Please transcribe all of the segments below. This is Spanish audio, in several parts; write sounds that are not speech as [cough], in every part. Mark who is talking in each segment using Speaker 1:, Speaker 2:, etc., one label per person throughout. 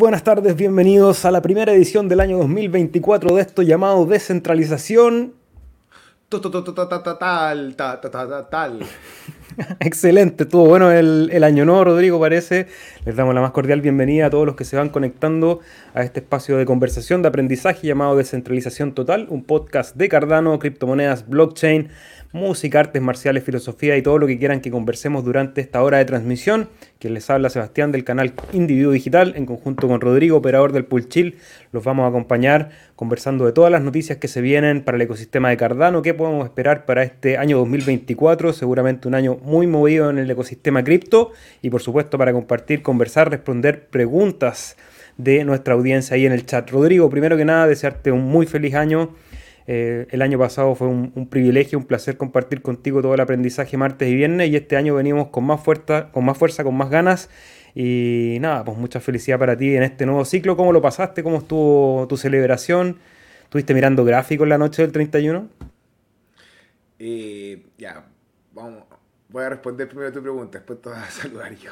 Speaker 1: buenas tardes, bienvenidos a la primera edición del año 2024 de esto llamado Descentralización.
Speaker 2: Tal, tal,
Speaker 1: Excelente, estuvo bueno el, el, año nuevo, Rodrigo, parece. Les damos la más cordial bienvenida a todos los que se van conectando a este espacio de conversación, de aprendizaje llamado Descentralización Total, un podcast de Cardano, criptomonedas, blockchain música, artes marciales, filosofía y todo lo que quieran que conversemos durante esta hora de transmisión. Quien les habla Sebastián del canal Individuo Digital, en conjunto con Rodrigo, operador del Chill, Los vamos a acompañar conversando de todas las noticias que se vienen para el ecosistema de Cardano, qué podemos esperar para este año 2024, seguramente un año muy movido en el ecosistema cripto. Y por supuesto para compartir, conversar, responder preguntas de nuestra audiencia ahí en el chat. Rodrigo, primero que nada, desearte un muy feliz año eh, el año pasado fue un, privilegio, un placer compartir contigo todo el aprendizaje martes y viernes y este año venimos con más fuerza, con más, fuerza, con más ganas y nada, pues mucha felicidad para ti en este nuevo ciclo. ¿Cómo lo pasaste? ¿Cómo estuvo tu celebración? ¿Estuviste mirando gráficos la noche del 31?
Speaker 2: Eh, ya, vamos. Voy a responder primero tu pregunta, después te voy a [laughs] saludar yo.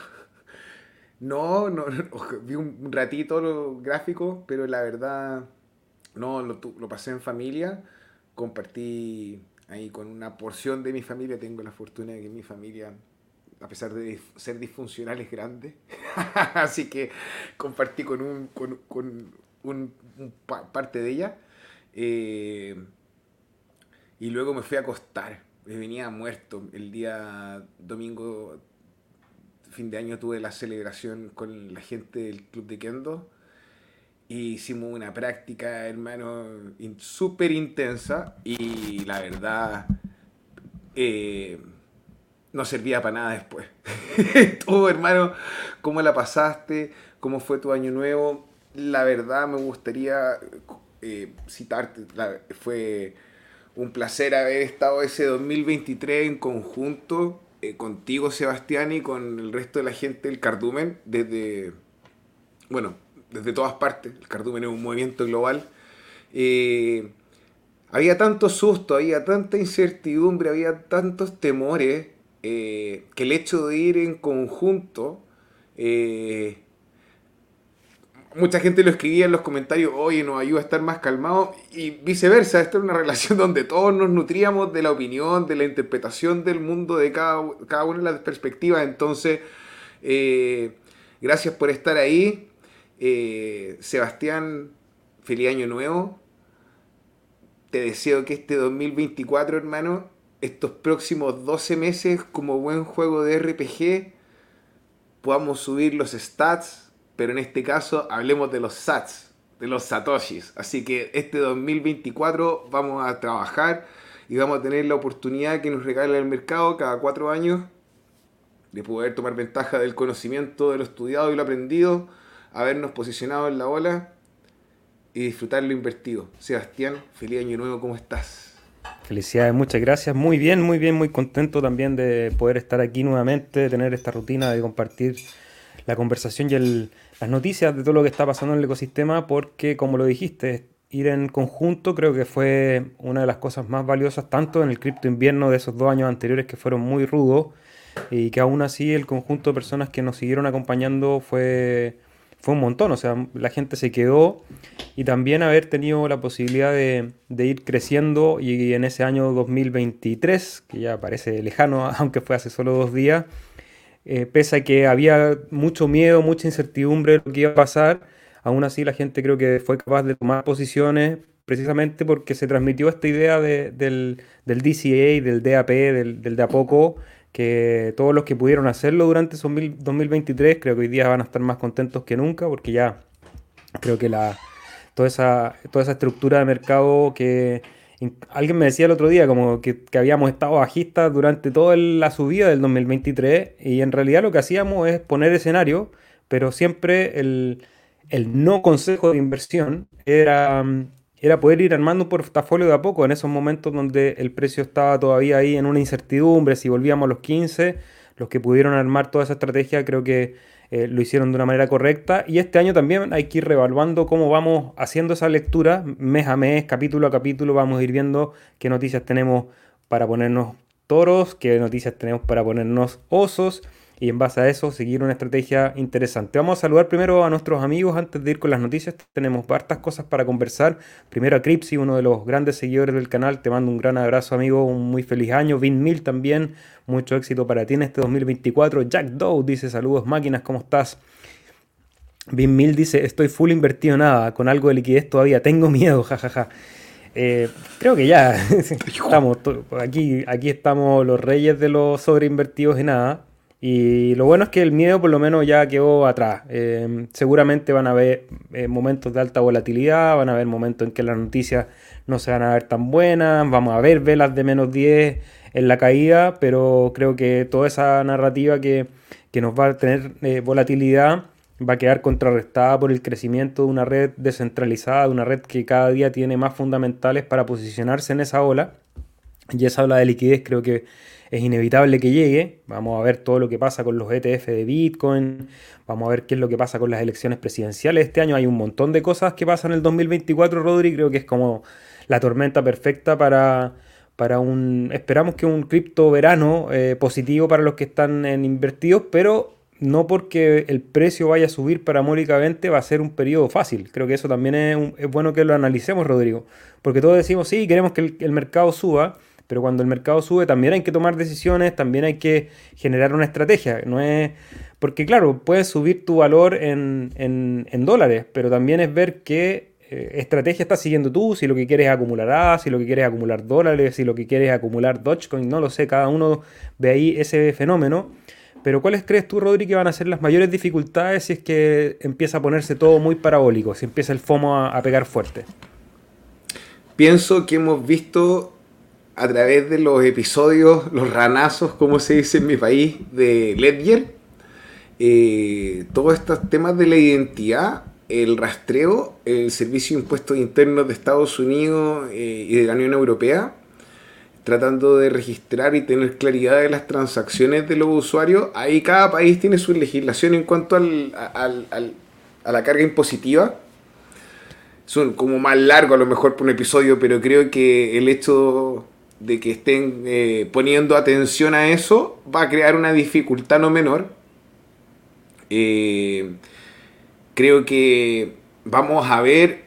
Speaker 2: No, no, vi un ratito los gráficos, pero la verdad no, lo, pasé en familia, compartí ahí con una porción de mi familia, tengo la fortuna de que mi familia, a pesar de ser disfuncional, es grande. [laughs] Así que compartí con un, con, con un, parte de ella. Eh, y luego me fui a acostar. Me venía muerto. El día domingo, fin de año, tuve la celebración con la gente del club de Kendo hicimos una práctica, hermano, súper intensa y la verdad eh, no servía para nada después. [laughs] Todo, hermano, ¿cómo la pasaste? ¿Cómo fue tu año nuevo? La verdad me gustaría eh, citarte, fue un placer haber estado ese 2023 en conjunto eh, contigo, Sebastián, y con el resto de la gente del Cardumen, desde, bueno, desde todas partes, el cardumen es un movimiento global, eh, había tanto susto, había tanta incertidumbre, había tantos temores, eh, que el hecho de ir en conjunto, eh, mucha gente lo escribía en los comentarios, oye, nos ayuda a estar más calmados, y viceversa, esta es una relación [laughs] donde todos nos nutríamos de la opinión, de la interpretación del mundo de cada, cada una de las perspectivas, entonces, gracias por estar ahí, eh, Sebastián, feliz año nuevo. Te deseo que este 2024, hermano, estos próximos 12 meses, como buen juego de RPG, podamos subir los stats, pero en este caso hablemos de los sats, de los satoshis. Así que este 2024 vamos a trabajar y vamos a tener la oportunidad que nos regala el mercado cada cuatro años de poder tomar ventaja del conocimiento, de lo estudiado y lo aprendido habernos posicionado en la ola y disfrutar lo invertido. Sebastián, feliz año nuevo, ¿cómo estás?
Speaker 1: Felicidades, muchas gracias. Muy bien, muy bien, muy contento también de poder estar aquí nuevamente, de tener esta rutina de compartir la conversación y las noticias de todo lo que está pasando en el ecosistema, porque como lo dijiste, ir en conjunto creo que fue una de las cosas más valiosas, tanto en el cripto invierno de esos dos años anteriores que fueron muy rudos, y que aún así el conjunto de personas que nos siguieron acompañando fue fue un montón, o sea, la gente se quedó y también haber tenido la posibilidad de, ir creciendo y en ese año 2023, que ya parece lejano, [laughs] aunque fue hace solo dos días, eh, pese a que había mucho miedo, mucha incertidumbre de lo que iba a pasar, aún así la gente creo que fue capaz de tomar posiciones precisamente porque se transmitió esta idea del, del DCA, del DAP, del, del de a poco, que todos los que pudieron hacerlo durante 2023 creo que hoy día van a estar más contentos que nunca porque ya creo que la, toda, esa, toda esa estructura de mercado que alguien me decía el otro día como que, habíamos estado bajistas durante toda la subida del 2023 y en realidad lo que hacíamos es poner escenario, pero siempre el, el no consejo de inversión era era poder ir armando un portafolio de a poco en esos momentos donde el precio estaba todavía ahí en una incertidumbre, si volvíamos a los 15, los que pudieron armar toda esa estrategia creo que eh, lo hicieron de una manera correcta. Y este año también hay que ir revaluando cómo vamos haciendo esa lectura mes a mes, capítulo a capítulo, vamos a ir viendo qué noticias tenemos para ponernos toros, qué noticias tenemos para ponernos osos y en base a eso seguir una estrategia interesante. Vamos a saludar primero a nuestros amigos antes de ir con las noticias. Tenemos hartas cosas para conversar. Primero a Cripsy, uno de los grandes seguidores del canal. Te mando un gran abrazo, amigo. Un muy feliz año. Vin Mil también. Mucho éxito para ti en este 2024. Jack Doe dice saludos máquinas, ¿cómo estás? Vin Mil dice estoy full invertido nada. Con algo de liquidez todavía tengo miedo, [laughs] jajaja. Eh, creo que ya [laughs] estamos aquí, aquí estamos los reyes de los sobreinvertidos en nada. Y lo bueno es que el miedo por lo menos ya quedó atrás. Eh, seguramente van a haber eh, momentos de alta volatilidad, van a haber momentos en que las noticias no se van a ver tan buenas, vamos a ver velas de menos 10 en la caída, pero creo que toda esa narrativa que, que nos va a tener volatilidad va a quedar contrarrestada por el crecimiento de una red descentralizada, de una red que cada día tiene más fundamentales para posicionarse en esa ola. Y esa ola de liquidez creo que es inevitable que llegue. Vamos a ver todo lo que pasa con los ETF de Bitcoin, vamos a ver qué es lo que pasa con las elecciones presidenciales este año. Hay un montón de cosas que pasan en el 2024, Rodri, creo que es como la tormenta perfecta para, para un... Esperamos que un cripto verano eh, positivo para los que están en invertidos, pero no porque el precio vaya a subir parabólicamente va a ser un periodo fácil. Creo que eso también es, bueno que lo analicemos, Rodrigo. Porque todos decimos, sí, queremos que el, mercado suba, pero cuando el mercado sube también hay que tomar decisiones, también hay que generar una estrategia. No es Porque claro, puedes subir tu valor en, dólares, pero también es ver qué eh, estrategia estás siguiendo tú, si lo que quieres es acumular A, si lo que quieres es acumular dólares, si lo que quieres es acumular Dogecoin, no lo sé, cada uno ve ahí ese fenómeno. Pero ¿cuáles crees tú, Rodri, que van a ser las mayores dificultades si es que empieza a ponerse todo muy parabólico, si empieza el FOMO a, pegar fuerte?
Speaker 2: Pienso que hemos visto a través de los episodios, los ranazos, como se dice en mi país, de Ledger, eh, todos estos temas de la identidad, el rastreo, el Servicio de Impuestos Internos de Estados Unidos eh, y de la Unión Europea, tratando de registrar y tener claridad de las transacciones de los usuarios. Ahí cada país tiene su legislación en cuanto al, a la carga impositiva. Son como más largo a lo mejor por un episodio, pero creo que el hecho de que estén eh, poniendo atención a eso va a crear una dificultad no menor. Eh, creo que vamos a ver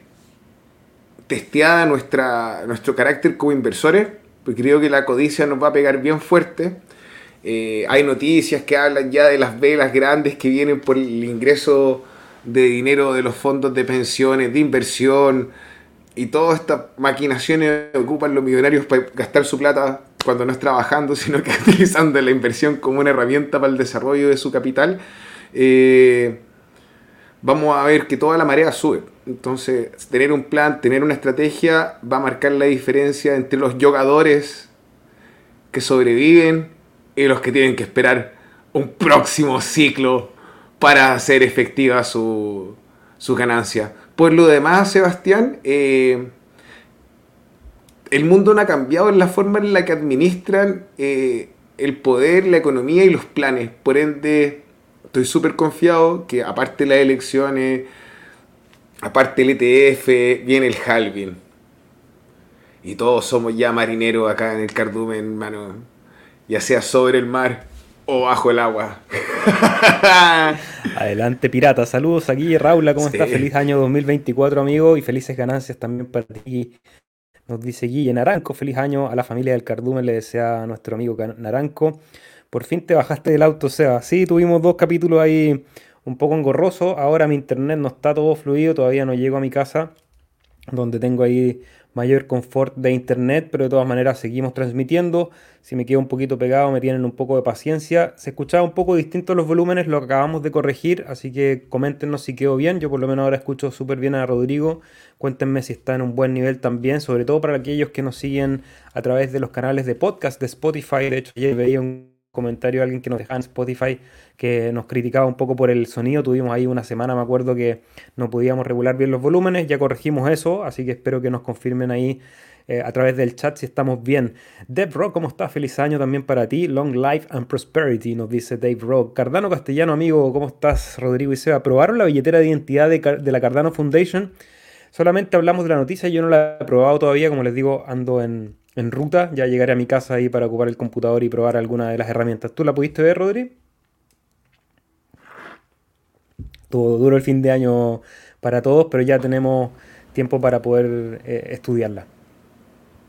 Speaker 2: testeada nuestra, nuestro carácter como inversores porque creo que la codicia nos va a pegar bien fuerte. Eh, hay noticias que hablan ya de las velas grandes que vienen por el ingreso de dinero de los fondos de pensiones, de inversión, y todas estas maquinaciones ocupan los millonarios para gastar su plata cuando no es trabajando, [laughs] sino que utilizando la inversión como una herramienta para el desarrollo de su capital. Eh, vamos a ver que toda la marea sube. Entonces, tener un plan, tener una estrategia va a marcar la diferencia entre los jugadores que sobreviven y los que tienen que esperar un próximo ciclo para hacer efectiva su, ganancia. Por lo demás, Sebastián, eh, el mundo no ha cambiado en la forma en la que administran eh, el poder, la economía y los planes. Por ende, estoy súper confiado que aparte de las elecciones, aparte el ETF, viene el halving. Y todos somos ya marineros acá en el cardumen, hermano. Ya sea sobre el mar o bajo el agua. [laughs]
Speaker 1: Adelante, pirata. Saludos aquí, Raula, ¿cómo estás? Feliz año 2024, amigo, y felices ganancias también para ti. Nos dice Guille Naranco, feliz año a la familia del cardumen, le desea a nuestro amigo Naranco. Por fin te bajaste del auto, Seba. Sí, tuvimos dos capítulos ahí un poco engorrosos. Ahora mi internet no está todo fluido, todavía no llego a mi casa, donde tengo ahí mayor confort de internet, pero de todas maneras seguimos transmitiendo. Si me quedo un poquito pegado, me tienen un poco de paciencia. Se escuchaba un poco distinto los volúmenes, lo acabamos de corregir, así que coméntenos si quedó bien. Yo por lo menos ahora escucho súper bien a Rodrigo. Cuéntenme si está en un buen nivel también, sobre todo para aquellos que nos siguen a través de los canales de podcast de Spotify. De hecho, ayer veía un comentario alguien que nos dejaba en Spotify que nos criticaba un poco por el sonido. Tuvimos ahí una semana, me acuerdo que no podíamos regular bien los volúmenes. Ya corregimos eso, así que espero que nos confirmen ahí eh, a través del chat si estamos bien. Dave Rock, ¿cómo estás? Feliz año también para ti. Long life and prosperity, nos dice Dave Rock. Cardano Castellano, amigo, ¿cómo estás? Rodrigo y Seba, ¿probaron la billetera de identidad de, de la Cardano Foundation? Solamente hablamos de la noticia, yo no la he probado todavía, como les digo, ando en, en ruta. Ya llegaré a mi casa ahí para ocupar el computador y probar alguna de las herramientas. ¿Tú la pudiste ver, Rodri? Estuvo duro el fin de año para todos, pero ya tenemos tiempo para poder eh, estudiarla.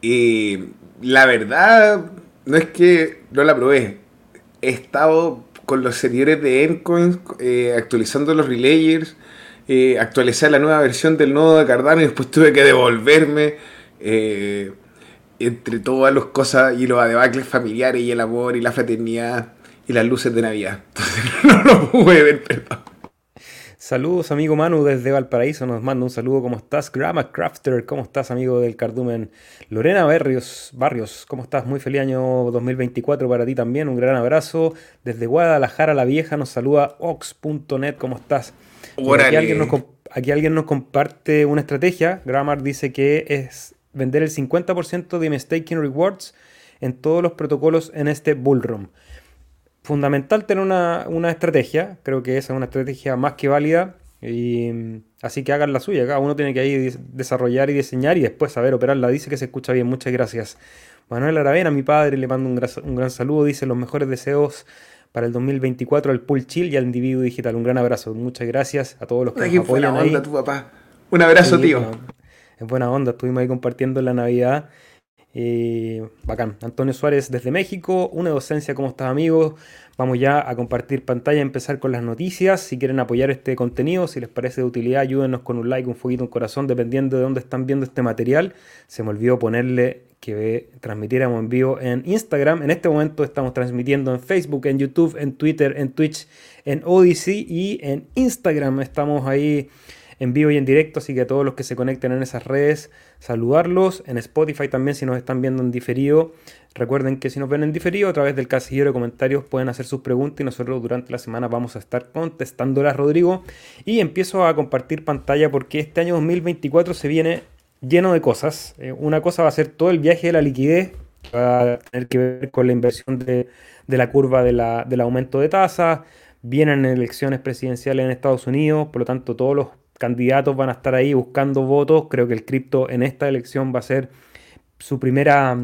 Speaker 2: Y la verdad, no es que no la probé. He estado con los servidores de Encoin eh, actualizando los relayers, eh, la nueva versión del nodo de Cardano y después tuve que devolverme. Eh, entre todas las cosas y los debacles familiares y el amor y la fraternidad y las luces de Navidad. [laughs] Entonces [laughs] no lo pude ver, perdón.
Speaker 1: Saludos, amigo Manu desde Valparaíso. Nos manda un saludo. ¿Cómo estás? Grama Crafter, ¿cómo estás, amigo del Cardumen? Lorena Barrios, Barrios, ¿cómo estás? Muy feliz año 2024 para ti también. Un gran abrazo. Desde Guadalajara la Vieja nos saluda Ox.net. ¿Cómo estás? Aquí alguien, nos, aquí alguien nos comparte una estrategia. Grammar dice que es vender el 50% de Mistaking Rewards en todos los protocolos en este bullroom fundamental tener una, estrategia, creo que esa es una estrategia más que válida, y así que hagan la suya, cada uno tiene que ahí desarrollar y diseñar y después saber operarla, dice que se escucha bien, muchas gracias. Manuel Aravena, mi padre, le mando un gran, un gran saludo, dice los mejores deseos para el 2024 al Pool Chill y al Individuo Digital. Un gran abrazo, muchas gracias a todos los que
Speaker 2: nos apoyan onda, tu papá. Un abrazo, tío.
Speaker 1: Es buena onda, estuvimos ahí compartiendo la Navidad eh, bacán. Antonio Suárez desde México, una docencia, ¿cómo estás amigos? Vamos ya a compartir pantalla, empezar con las noticias. Si quieren apoyar este contenido, si les parece de utilidad, ayúdenos con un like, un fueguito, un corazón, dependiendo de dónde están viendo este material. Se me olvidó ponerle que transmitiéramos en vivo en Instagram. En este momento estamos transmitiendo en Facebook, en YouTube, en Twitter, en Twitch, en Odyssey y en Instagram. Estamos ahí en vivo y en directo, así que a todos los que se conecten en esas redes, saludarlos. En Spotify también, si nos están viendo en diferido, recuerden que si nos ven en diferido, a través del casillero de comentarios pueden hacer sus preguntas y nosotros durante la semana vamos a estar contestándolas, Rodrigo. Y empiezo a compartir pantalla porque este año 2024 se viene lleno de cosas. Eh, una cosa va a ser todo el viaje de la liquidez, va a tener que ver con la inversión de, la curva del aumento de tasas. Vienen elecciones presidenciales en Estados Unidos, por lo tanto todos los candidatos van a estar ahí buscando votos. Creo que el cripto en esta elección va a ser su primera,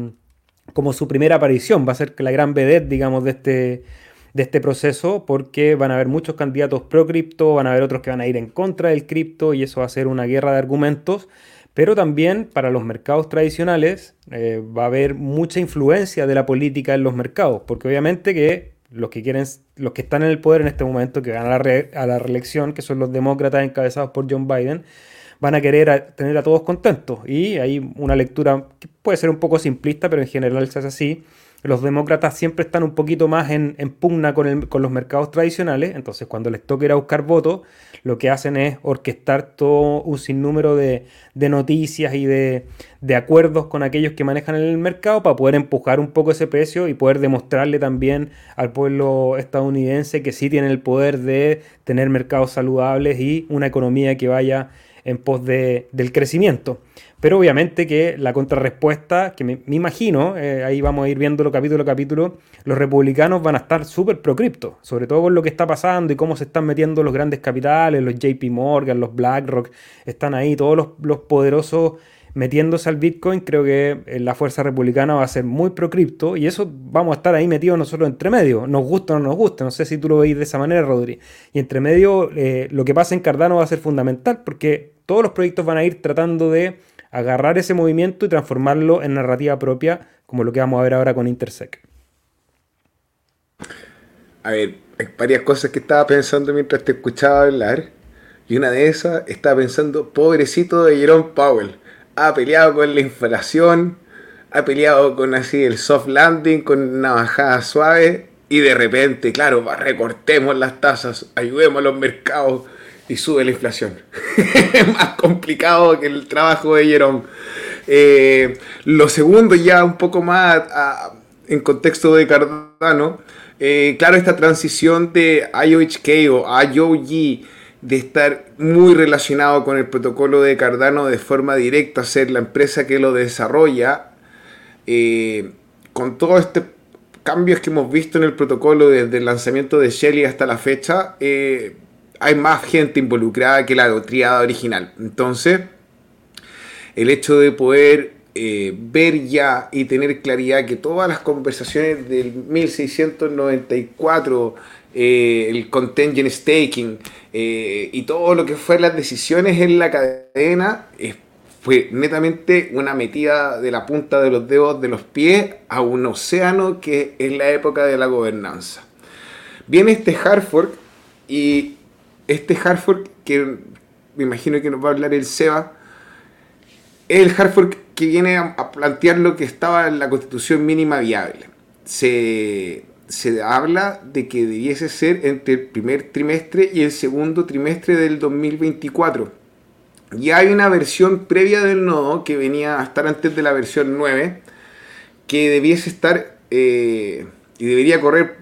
Speaker 1: como su primera aparición, va a ser la gran vedette, digamos, de este, de este proceso, porque van a haber muchos candidatos pro cripto, van a haber otros que van a ir en contra del cripto y eso va a ser una guerra de argumentos. Pero también para los mercados tradicionales eh, va a haber mucha influencia de la política en los mercados, porque obviamente que los que quieren, los que están en el poder en este momento, que van a la, a la reelección, que son los demócratas encabezados por John Biden, van a querer tener a todos contentos. Y hay una lectura que puede ser un poco simplista, pero en general se hace así, los demócratas siempre están un poquito más en, pugna con, los mercados tradicionales, entonces cuando les toca ir a buscar votos, lo que hacen es orquestar todo un sinnúmero de, noticias y de, acuerdos con aquellos que manejan el mercado para poder empujar un poco ese precio y poder demostrarle también al pueblo estadounidense que sí tienen el poder de tener mercados saludables y una economía que vaya en pos del crecimiento. Pero obviamente que la contrarrespuesta, que me, imagino, eh, ahí vamos a ir viéndolo capítulo a capítulo, los republicanos van a estar súper pro cripto, sobre todo con lo que está pasando y cómo se están metiendo los grandes capitales, los JP Morgan, los BlackRock, están ahí todos los, poderosos metiéndose al Bitcoin, creo que eh, la fuerza republicana va a ser muy pro cripto y eso vamos a estar ahí metidos nosotros entre medio, nos gusta o no nos gusta, no sé si tú lo veis de esa manera, Rodri. Y entre medio eh, lo que pasa en Cardano va a ser fundamental porque todos los proyectos van a ir tratando de agarrar ese movimiento y transformarlo en narrativa propia, como lo que vamos a ver ahora con Intersec.
Speaker 2: A ver, hay varias cosas que estaba pensando mientras te escuchaba hablar. Y una de esas, estaba pensando, pobrecito de Jerome Powell. Ha peleado con la inflación, ha peleado con así el soft landing, con una bajada suave. Y de repente, claro, recortemos las tasas, ayudemos a los mercados y sube la inflación. [laughs] más complicado que el trabajo de Jerome. Eh, lo segundo, ya un poco más en contexto de Cardano, eh, claro, esta transición de IOHK o IOG de estar muy relacionado con el protocolo de Cardano de forma directa, ser la empresa que lo desarrolla, eh, con todos estos cambios que hemos visto en el protocolo desde el lanzamiento de Shelly hasta la fecha, hay más gente involucrada que la triada original. Entonces, el hecho de poder eh, ver ya y tener claridad que todas las conversaciones del 1694 eh, el contingent staking eh, y todo lo que fue las decisiones en la cadena fue netamente una metida de la punta de los dedos de los pies a un océano que es la época de la gobernanza. Viene este Hartford y este Hartford que me imagino que nos va a hablar el Seba, es el Hartford que viene a plantear lo que estaba en la constitución mínima viable. Se, se habla de que debiese ser entre el primer trimestre y el segundo trimestre del 2024. Y hay una versión previa del nodo que venía a estar antes de la versión 9, que debiese estar eh, y debería correr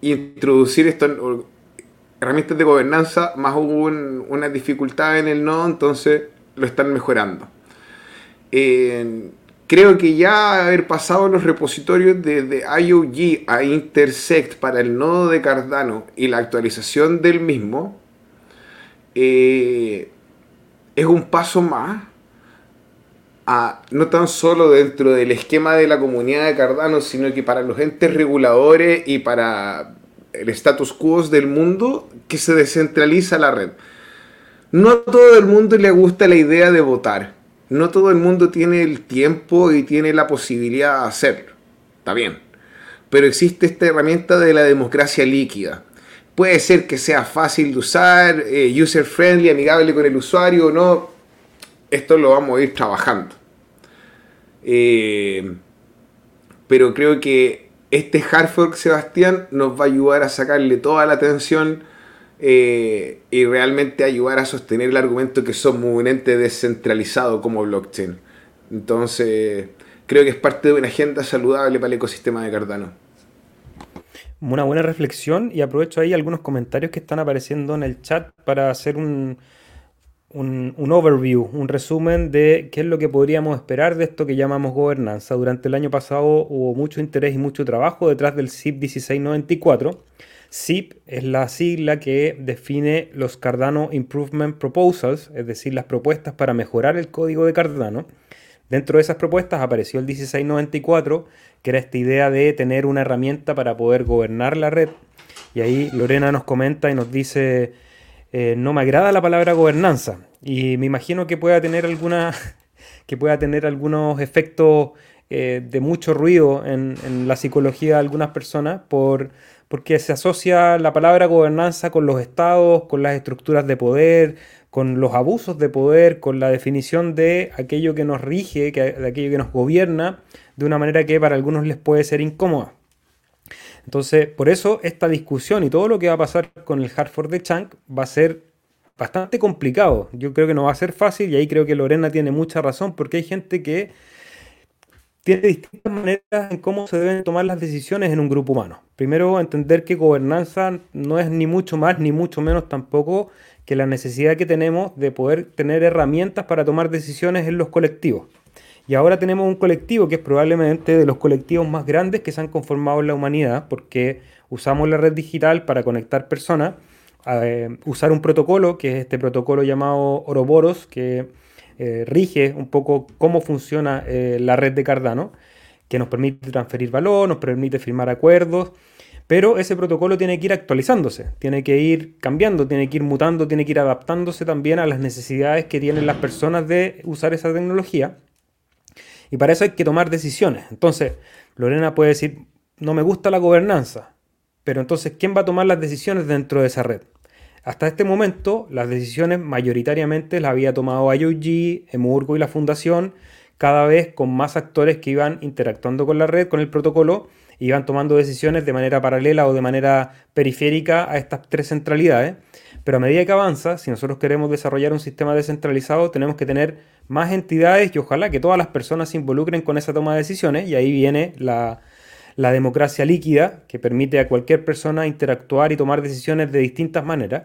Speaker 2: introducir esto, herramientas de gobernanza, más hubo una dificultad en el nodo, entonces lo están mejorando. Eh, Creo que ya haber pasado los repositorios de IOG a Intersect para el nodo de Cardano y la actualización del mismo eh, es un paso más a, no tan solo dentro del esquema de la comunidad de Cardano, sino que para los entes reguladores y para el status quo del mundo que se descentraliza la red. No todo el mundo le gusta la idea de votar no todo el mundo tiene el tiempo y tiene la posibilidad de hacerlo. Está bien. Pero existe esta herramienta de la democracia líquida. Puede ser que sea fácil de usar, eh, user friendly, amigable con el usuario o no. Esto lo vamos a ir trabajando. Eh, pero creo que este hard fork, Sebastián, nos va a ayudar a sacarle toda la atención eh, y realmente ayudar a sostener el argumento que somos un ente descentralizado como blockchain. Entonces, creo que es parte de una agenda saludable para el ecosistema de Cardano.
Speaker 1: Una buena reflexión y aprovecho ahí algunos comentarios que están apareciendo en el chat para hacer un, un, un, overview, un resumen de qué es lo que podríamos esperar de esto que llamamos gobernanza. Durante el año pasado hubo mucho interés y mucho trabajo detrás del CIP 1694 SIP es la sigla que define los Cardano Improvement Proposals, es decir, las propuestas para mejorar el código de Cardano. Dentro de esas propuestas apareció el 1694, que era esta idea de tener una herramienta para poder gobernar la red. Y ahí Lorena nos comenta y nos dice, eh, no me agrada la palabra gobernanza. Y me imagino que pueda tener alguna, [laughs] que pueda tener algunos efectos eh, de mucho ruido en, en, la psicología de algunas personas por porque se asocia la palabra gobernanza con los estados, con las estructuras de poder, con los abusos de poder, con la definición de aquello que nos rige, de aquello que nos gobierna, de una manera que para algunos les puede ser incómoda. Entonces, por eso esta discusión y todo lo que va a pasar con el Hartford de Chang va a ser bastante complicado. Yo creo que no va a ser fácil y ahí creo que Lorena tiene mucha razón porque hay gente que tiene distintas maneras en cómo se deben tomar las decisiones en un grupo humano. Primero, entender que gobernanza no es ni mucho más ni mucho menos tampoco que la necesidad que tenemos de poder tener herramientas para tomar decisiones en los colectivos. Y ahora tenemos un colectivo que es probablemente de los colectivos más grandes que se han conformado en la humanidad, porque usamos la red digital para conectar personas, eh, usar un protocolo, que es este protocolo llamado Oroboros, que eh, rige un poco cómo funciona eh, la red de Cardano, que nos permite transferir valor, nos permite firmar acuerdos, pero ese protocolo tiene que ir actualizándose, tiene que ir cambiando, tiene que ir mutando, tiene que ir adaptándose también a las necesidades que tienen las personas de usar esa tecnología. Y para eso hay que tomar decisiones. Entonces, Lorena puede decir, no me gusta la gobernanza, pero entonces, ¿quién va a tomar las decisiones dentro de esa red? Hasta este momento, las decisiones mayoritariamente las había tomado IOG, Emurgo y la Fundación, cada vez con más actores que iban interactuando con la red, con el protocolo, e iban tomando decisiones de manera paralela o de manera periférica a estas tres centralidades. Pero a medida que avanza, si nosotros queremos desarrollar un sistema descentralizado, tenemos que tener más entidades y ojalá que todas las personas se involucren con esa toma de decisiones. Y ahí viene la, democracia líquida, que permite a cualquier persona interactuar y tomar decisiones de distintas maneras.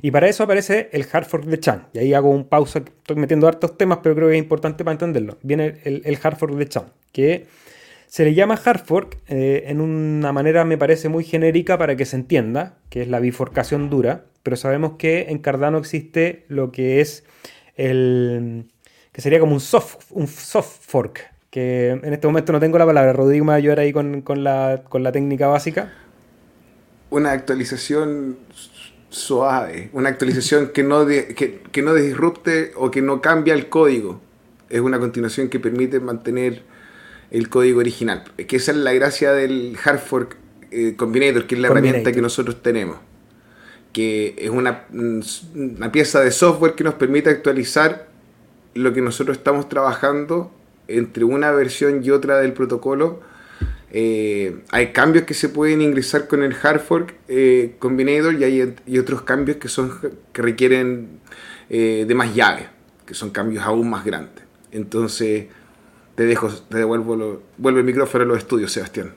Speaker 1: Y para eso aparece el hard fork de Chan. Y ahí hago un pausa, estoy metiendo hartos temas, pero creo que es importante para entenderlo. Viene el, el hard fork de Chan, que se le llama hard fork eh, en una manera, me parece, muy genérica para que se entienda, que es la bifurcación dura, pero sabemos que en Cardano existe lo que es el... que sería como un soft, un soft fork, que en este momento no tengo la palabra. Rodrigo me va ahí con, con, la, con la técnica básica.
Speaker 2: una actualización suave, una actualización que no, que, que no o que no cambia el código. Es una continuación que permite mantener el código original. Es que esa es la gracia del hard fork eh, combinator, que es la herramienta que nosotros tenemos. Que es una, una pieza de software que nos permite actualizar lo que nosotros estamos trabajando entre una versión y otra del protocolo eh, hay cambios que se pueden ingresar con el hard fork eh, combinator y hay otros cambios que son que requieren eh, de más llaves, que son cambios aún más grandes. Entonces, te dejo, te devuelvo lo, el micrófono a los estudios, Sebastián.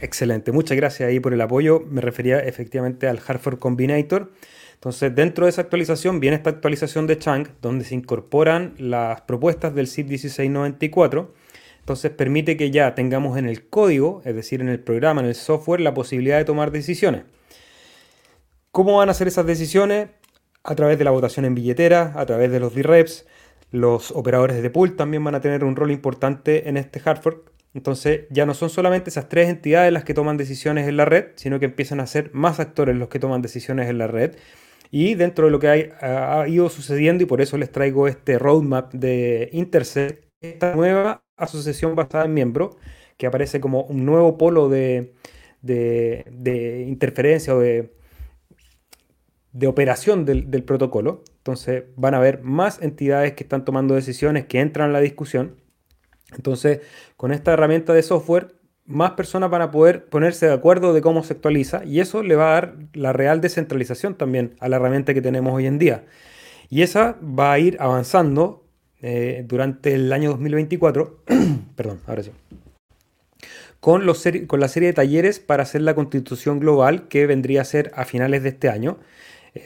Speaker 1: Excelente, muchas gracias ahí por el apoyo. Me refería efectivamente al hard fork combinator. Entonces, dentro de esa actualización viene esta actualización de Chang, donde se incorporan las propuestas del ZIP 1694 entonces permite que ya tengamos en el código, es decir, en el programa, en el software, la posibilidad de tomar decisiones. ¿Cómo van a ser esas decisiones? A través de la votación en billetera, a través de los D-Reps, los operadores de pool también van a tener un rol importante en este hard fork. Entonces ya no son solamente esas tres entidades las que toman decisiones en la red, sino que empiezan a ser más actores los que toman decisiones en la red. Y dentro de lo que ha ido sucediendo, y por eso les traigo este roadmap de Intercept, esta nueva asociación basada en miembro, que aparece como un nuevo polo de, interferencia o de operación del, protocolo. Entonces van a haber más entidades que están tomando decisiones, que entran en la discusión. Entonces, con esta herramienta de software, más personas van a poder ponerse de acuerdo de cómo se actualiza y eso le va a dar la real descentralización también a la herramienta que tenemos hoy en día. Y esa va a ir avanzando eh, durante el año 2024, [clears throat] perdón, ahora sí, con, los con la serie de talleres para hacer la constitución global que vendría a ser a finales de este año.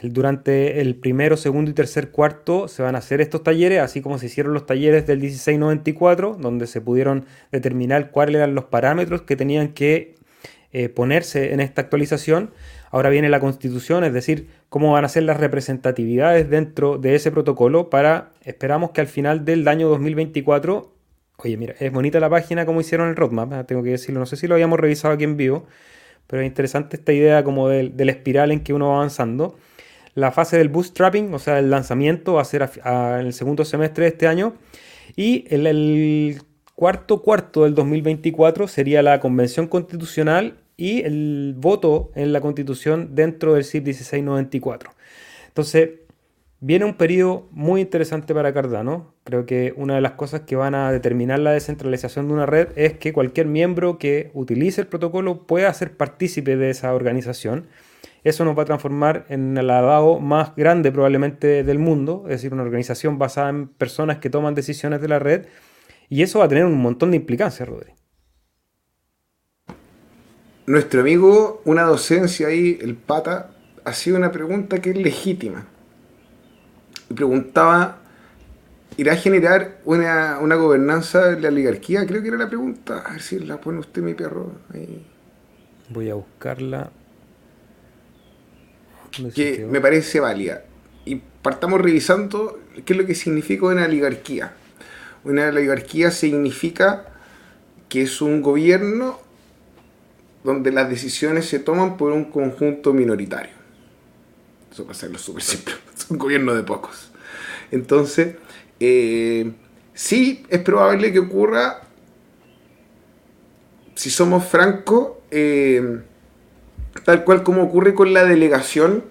Speaker 1: Durante el primero, segundo y tercer cuarto se van a hacer estos talleres, así como se hicieron los talleres del 1694, donde se pudieron determinar cuáles eran los parámetros que tenían que eh, ponerse en esta actualización. Ahora viene la constitución, es decir, cómo van a ser las representatividades dentro de ese protocolo para, esperamos que al final del año 2024, oye, mira, es bonita la página como hicieron el roadmap, ¿eh? tengo que decirlo, no sé si lo habíamos revisado aquí en vivo, pero es interesante esta idea como del, la espiral en que uno va avanzando. La fase del bootstrapping, o sea, el lanzamiento, va a ser en el segundo semestre de este año. Y el, el cuarto cuarto del 2024 sería la convención constitucional y el voto en la constitución dentro del CIP 1694. Entonces, viene un periodo muy interesante para Cardano. Creo que una de las cosas que van a determinar la descentralización de una red es que cualquier miembro que utilice el protocolo pueda ser partícipe de esa organización. Eso nos va a transformar en el DAO más grande probablemente del mundo, es decir, una organización basada en personas que toman decisiones de la red. Y eso va a tener un montón de implicancias, Rodri
Speaker 2: nuestro amigo, una docencia ahí, el pata, hacía una pregunta que es legítima. Y preguntaba, ¿irá a generar una, gobernanza de la oligarquía? Creo que era la pregunta. A ver si la pone usted, mi perro.
Speaker 1: Voy a buscarla.
Speaker 2: Que me parece válida. Y partamos revisando qué es lo que significa una oligarquía. Una oligarquía significa que es un gobierno donde las decisiones se toman por un conjunto minoritario. Eso para hacerlo súper simple. [laughs] Es un gobierno de pocos. Entonces, eh, sí es probable que ocurra, si somos francos, eh, tal cual como ocurre con la delegación,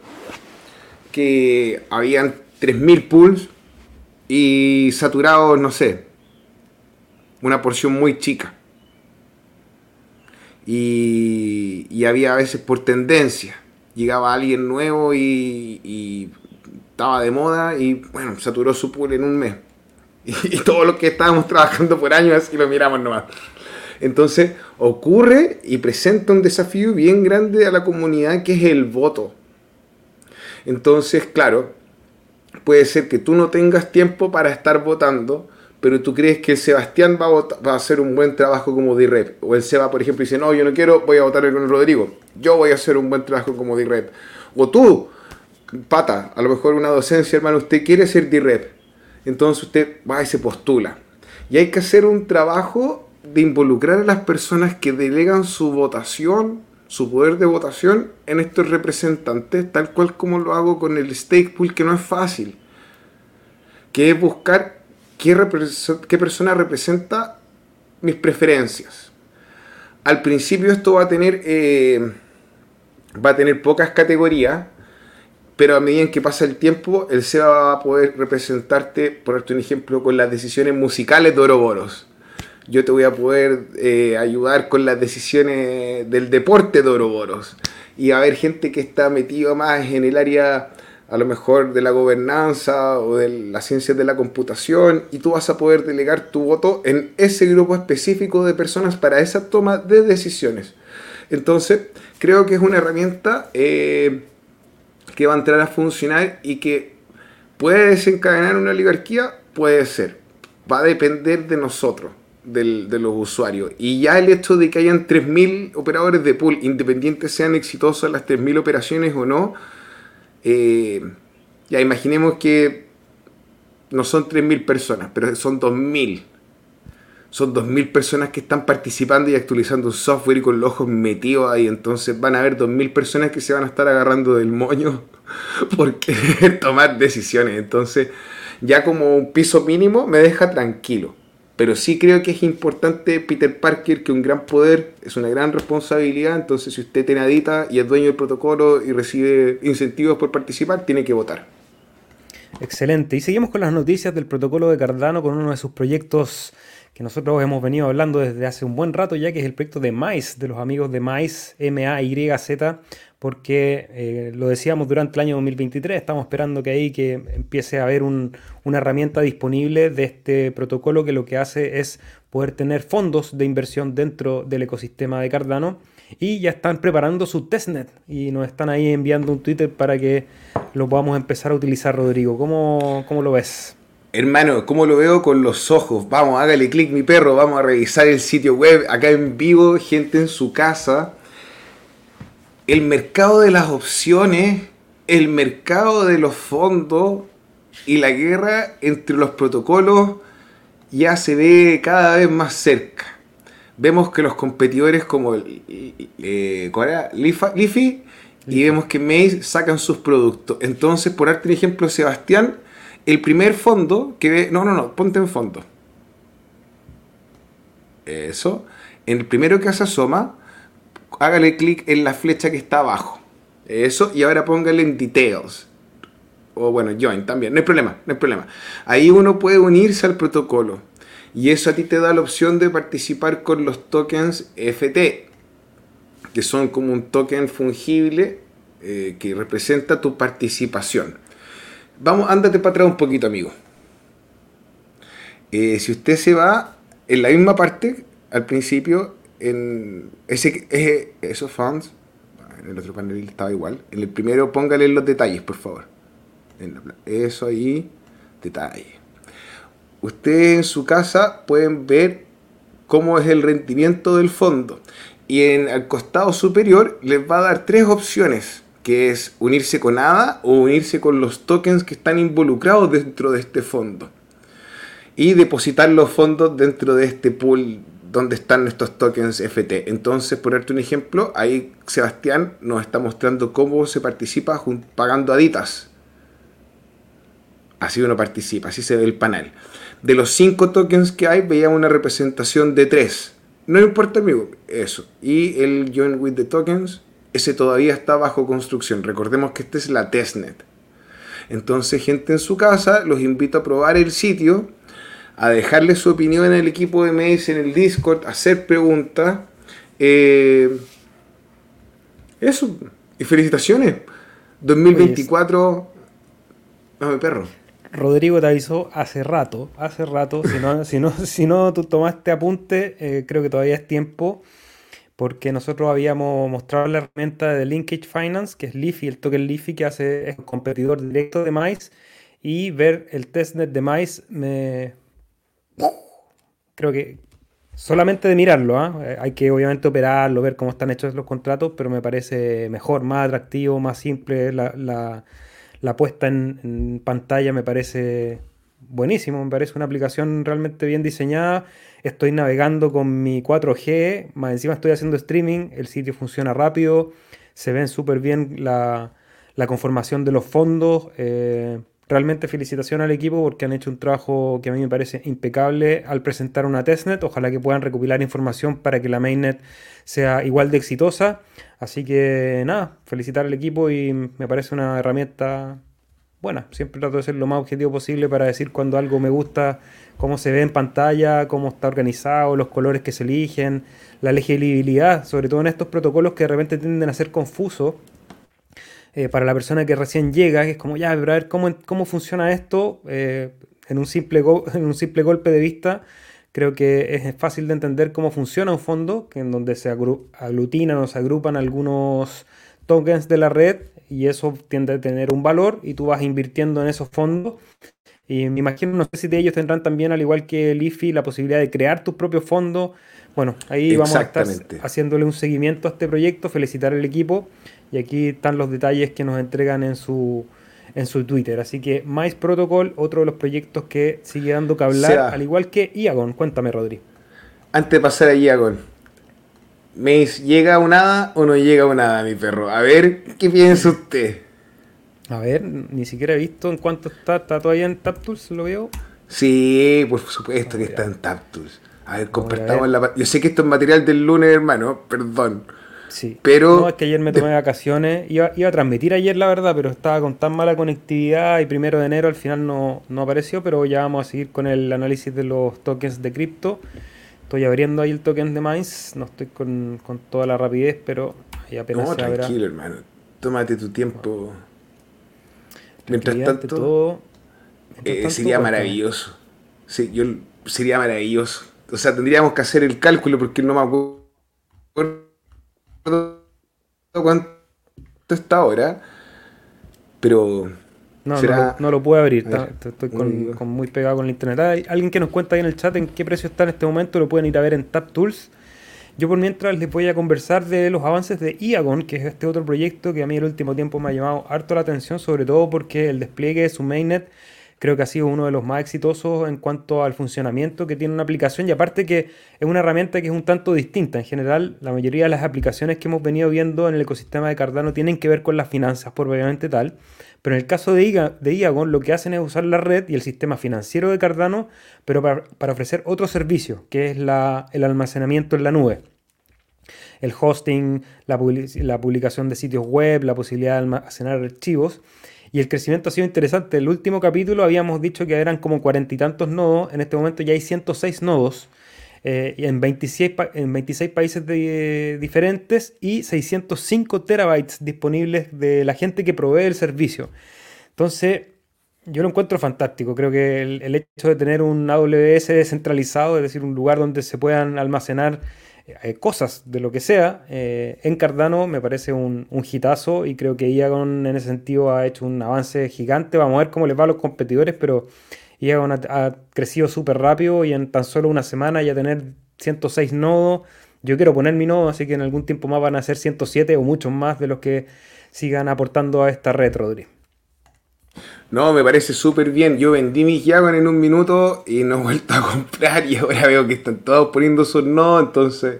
Speaker 2: que habían 3.000 pools y saturados, no sé, una porción muy chica y, había a veces por tendencia. Llegaba alguien nuevo y, estaba de moda y bueno, saturó su pool en un mes. [laughs] Y, todos los que estábamos trabajando por años así lo miramos nomás. Entonces ocurre y presenta un desafío bien grande a la comunidad que es el voto. Entonces, claro, puede ser que tú no tengas tiempo para estar votando, pero tú crees que Sebastián va a, hacer un buen trabajo como D-Rep. O el Seba, por ejemplo, dice, no, yo no quiero, voy a votar con Rodrigo. Yo voy a hacer un buen trabajo como D-Rep. O tú, pata, a lo mejor una docencia, hermano, usted quiere ser D-Rep. Entonces usted va y se postula. Y hay que hacer un trabajo de involucrar a las personas que delegan su votación, su poder de votación en estos representantes, tal cual como lo hago con el stake pool, que no es fácil, que es buscar qué, qué persona representa mis preferencias. Al principio esto va a tener, eh, va a tener pocas categorías, pero a medida en que pasa el tiempo, el SEBA va a poder representarte, por un ejemplo, con las decisiones musicales de Oroboros. Yo te voy a poder eh, ayudar con las decisiones del deporte de Oroboros. Y a haber gente que está metida más en el área, a lo mejor, de la gobernanza o de las ciencias de la computación. Y tú vas a poder delegar tu voto en ese grupo específico de personas para esa toma de decisiones. Entonces, creo que es una herramienta... Eh, que va a entrar a funcionar y que puede desencadenar una oligarquía, puede ser. Va a depender de nosotros, de los usuarios. Y ya el hecho de que hayan 3.000 operadores de pool, independientes sean exitosos las 3.000 operaciones o no, eh, ya imaginemos que no son 3.000 personas, pero son 2.000 son 2.000 personas que están participando y actualizando un software y con los ojos metidos ahí. Entonces van a haber 2.000 personas que se van a estar agarrando del moño [laughs] por [laughs] tomar decisiones. Entonces ya como un piso mínimo me deja tranquilo. Pero sí creo que es importante Peter Parker, que un gran poder es una gran responsabilidad. Entonces si usted tiene adita y es dueño del protocolo y recibe incentivos por participar, tiene que votar.
Speaker 1: Excelente. Y seguimos con las noticias del protocolo de Cardano con uno de sus proyectos que nosotros hemos venido hablando desde hace un buen rato ya, que es el proyecto de MAIS, de los amigos de MAIS, M-A-Y-Z, porque eh, lo decíamos durante el año 2023, estamos esperando que ahí que empiece a haber una herramienta disponible de este protocolo que lo que hace es poder tener fondos de inversión dentro del ecosistema de Cardano y ya están preparando su testnet y nos están ahí enviando un Twitter para que lo podamos empezar a utilizar, Rodrigo. ¿Cómo, cómo lo ves?
Speaker 2: Hermano, ¿cómo lo veo con los ojos? Vamos, hágale clic mi perro, vamos a revisar el sitio web, acá en vivo, gente en su casa. El mercado de las opciones, el mercado de los fondos y la guerra entre los protocolos ya se ve cada vez más cerca. Vemos que los competidores como eh, ¿cuál era? Leafy y vemos que Maze sacan sus productos. Entonces, por darte un ejemplo, Sebastián, el primer fondo que ve. No, no, no, ponte en fondo. Eso. En el primero que se asoma, hágale clic en la flecha que está abajo. Eso. Y ahora póngale en details. O bueno, join también. No hay problema, no hay problema. Ahí uno puede unirse al protocolo. Y eso a ti te da la opción de participar con los tokens FT. Que son como un token fungible eh, que representa tu participación. Vamos, ándate para atrás un poquito, amigo. Eh, si usted se va en la misma parte, al principio, en ese, esos funds, en el otro panel estaba igual. En el primero, póngale los detalles, por favor. Eso ahí, detalle. Ustedes en su casa pueden ver cómo es el rendimiento del fondo. Y en el costado superior les va a dar tres opciones que es unirse con ADA o unirse con los tokens que están involucrados dentro de este fondo. Y depositar los fondos dentro de este pool donde están estos tokens FT. Entonces, por darte un ejemplo, ahí Sebastián nos está mostrando cómo se participa pagando aditas. Así uno participa, así se ve el panel. De los cinco tokens que hay, veíamos una representación de tres. No importa, amigo, eso. Y el Join with the Tokens ese todavía está bajo construcción. Recordemos que esta es la testnet. Entonces, gente en su casa, los invito a probar el sitio, a dejarle su opinión el equipo de Maze, en el Discord, hacer preguntas. Eh, eso. Y felicitaciones. 2024. Dame perro.
Speaker 1: Rodrigo te avisó hace rato, hace rato. Si no, si no, si no tú tomaste apunte, eh, creo que todavía es tiempo porque nosotros habíamos mostrado la herramienta de Linkage Finance, que es Leafy, el token Leafy que hace es competidor directo de MICE, y ver el testnet de MICE me... Creo que solamente de mirarlo, ¿ah? eh, hay que obviamente operarlo, ver cómo están hechos los contratos, pero me parece mejor, más atractivo, más simple, la, puesta en, pantalla me parece buenísimo, me parece una aplicación realmente bien diseñada. Estoy navegando con mi 4G, más encima estoy haciendo streaming, el sitio funciona rápido, se ven súper bien la, conformación de los fondos. Eh, realmente felicitación al equipo porque han hecho un trabajo que a mí me parece impecable al presentar una testnet. Ojalá que puedan recopilar información para que la mainnet sea igual de exitosa. Así que nada, felicitar al equipo y me parece una herramienta buena. Siempre trato de ser lo más objetivo posible para decir cuando algo me gusta, cómo se ve en pantalla, cómo está organizado, los colores que se eligen, la legibilidad, sobre todo en estos protocolos que de repente tienden a ser confusos eh, para la persona que recién llega, que es como, ya, a ver cómo, cómo funciona esto eh, en, un simple [laughs] en un simple golpe de vista. Creo que es fácil de entender cómo funciona un fondo, que en donde se aglutinan o se agrupan algunos tokens de la red y eso tiende a tener un valor y tú vas invirtiendo en esos fondos. Y me imagino, no sé si de ellos tendrán también, al igual que el IFI, la posibilidad de crear tus propios fondos. Bueno, ahí vamos a estar haciéndole un seguimiento a este proyecto, felicitar al equipo y aquí están los detalles que nos entregan en su, en su Twitter. Así que Mice Protocol, otro de los proyectos que sigue dando que hablar, al igual que Iagon. Cuéntame, Rodri.
Speaker 2: Antes de pasar a Iagon, Mace, ¿llega un hada o no llega un hada, mi perro? A ver, ¿qué piensa usted?
Speaker 1: A ver, ni siquiera he visto en cuánto está. ¿Está todavía en TapTools? ¿Lo veo?
Speaker 2: Sí, por supuesto que está en TapTools. A ver, compartamos la... Yo sé que esto es material del lunes, hermano, perdón.
Speaker 1: Sí. Pero. No, es que ayer me tomé vacaciones. Iba, a transmitir ayer, la verdad, pero estaba con tan mala conectividad y primero de enero al final no, apareció. Pero ya vamos a seguir con el análisis de los tokens de cripto. Estoy abriendo ahí el token de Mainz. No estoy con, toda la rapidez, pero ahí apenas
Speaker 2: no, tranquilo, hermano. Tómate tu tiempo. Mientras tanto, eh, sería maravilloso. Sí, yo, sería maravilloso. O sea, tendríamos que hacer el cálculo porque no me acuerdo cuánto está ahora, pero...
Speaker 1: No, no, lo, puedo abrir, estoy con, muy pegado con el internet. Hay alguien que nos cuenta ahí en el chat en qué precio está en este momento, lo pueden ir a ver en TapTools. Yo por mientras les voy a conversar de los avances de Iagon, que es este otro proyecto que a mí el último tiempo me ha llamado harto la atención, sobre todo porque el despliegue de su mainnet creo que ha sido uno de los más exitosos en cuanto al funcionamiento que tiene una aplicación y aparte que es una herramienta que es un tanto distinta. En general, la mayoría de las aplicaciones que hemos venido viendo en el ecosistema de Cardano tienen que ver con las finanzas, propiamente tal. Pero en el caso de, de Iagon, lo que hacen es usar la red y el sistema financiero de Cardano, pero para, ofrecer otro servicio, que es el almacenamiento en la nube el hosting, la, publicación de sitios web, la posibilidad de almacenar archivos y el crecimiento ha sido interesante. El último capítulo habíamos dicho que eran como cuarenta y tantos nodos, en este momento ya hay 106 nodos. Eh, en, 26, en 26 países diferentes y 605 terabytes disponibles de la gente que provee el servicio. Entonces, yo lo encuentro fantástico. Creo que el, hecho de tener un AWS descentralizado, es decir, un lugar donde se puedan almacenar eh, cosas de lo que sea, eh, en Cardano me parece un, un hitazo y creo que Iagon en ese sentido ha hecho un avance gigante. Vamos a ver cómo les va a los competidores, pero Iagon ha, crecido súper rápido y en tan solo una semana ya tener 106 nodos. Yo quiero poner mi nodo, así que en algún tiempo más van a ser 107 o muchos más de los que sigan aportando a esta red.
Speaker 2: No, me parece súper bien. Yo vendí mis Jaguar en un minuto y no he vuelto a comprar y ahora veo que están todos poniendo sus no, entonces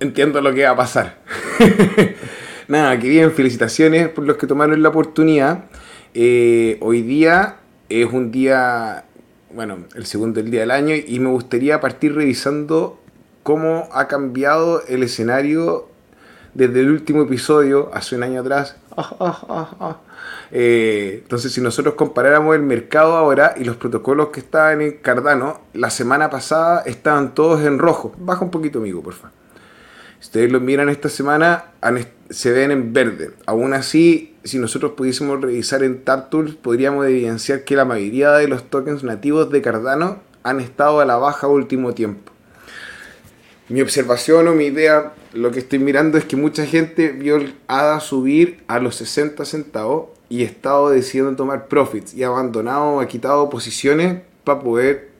Speaker 2: entiendo lo que va a pasar. [laughs] Nada, que bien, felicitaciones por los que tomaron la oportunidad. Eh, hoy día es un día, bueno, el segundo del día del año y me gustaría partir revisando cómo ha cambiado el escenario desde el último episodio, hace un año atrás. Eh, entonces, si nosotros comparáramos el mercado ahora y los protocolos que estaban en Cardano, la semana pasada estaban todos en rojo. Baja un poquito, amigo, por favor. Si ustedes lo miran esta semana, se ven en verde. Aún así, si nosotros pudiésemos revisar en TapTools, podríamos evidenciar que la mayoría de los tokens nativos de Cardano han estado a la baja último tiempo. Mi observación o mi idea, lo que estoy mirando es que mucha gente vio el ADA subir a los 60 centavos y estado decidiendo tomar profits y abandonado, ha quitado posiciones para poder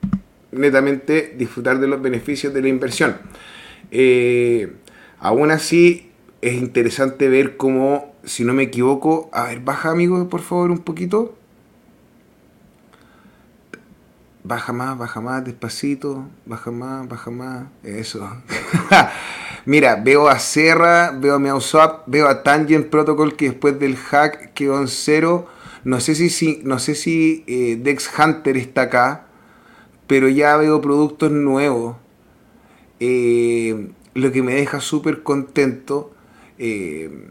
Speaker 2: netamente disfrutar de los beneficios de la inversión. Eh, aún así, es interesante ver cómo, si no me equivoco, a ver, baja amigo, por favor, un poquito. Baja más, baja más, despacito, baja más, baja más, eso. [laughs] Mira, veo a Serra, veo a Meowswap, veo a Tangent Protocol que después del hack quedó en cero. No sé si, si, no sé si eh, Dex Hunter está acá, pero ya veo productos nuevos. Eh, lo que me deja súper contento. Eh,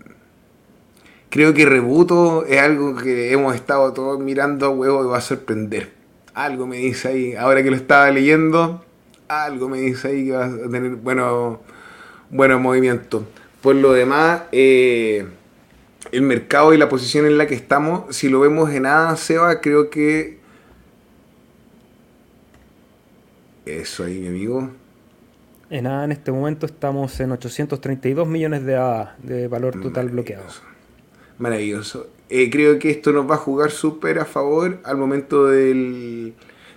Speaker 2: creo que Rebuto es algo que hemos estado todos mirando a huevo y va a sorprender. Algo me dice ahí, ahora que lo estaba leyendo, algo me dice ahí que va a tener bueno, bueno movimiento. Por lo demás, eh, el mercado y la posición en la que estamos, si lo vemos en nada, Seba, creo que... Eso ahí, mi amigo.
Speaker 1: En nada, en este momento estamos en 832 millones de de valor total bloqueado.
Speaker 2: Maravilloso. Eh, creo que esto nos va a jugar súper a favor al momento del,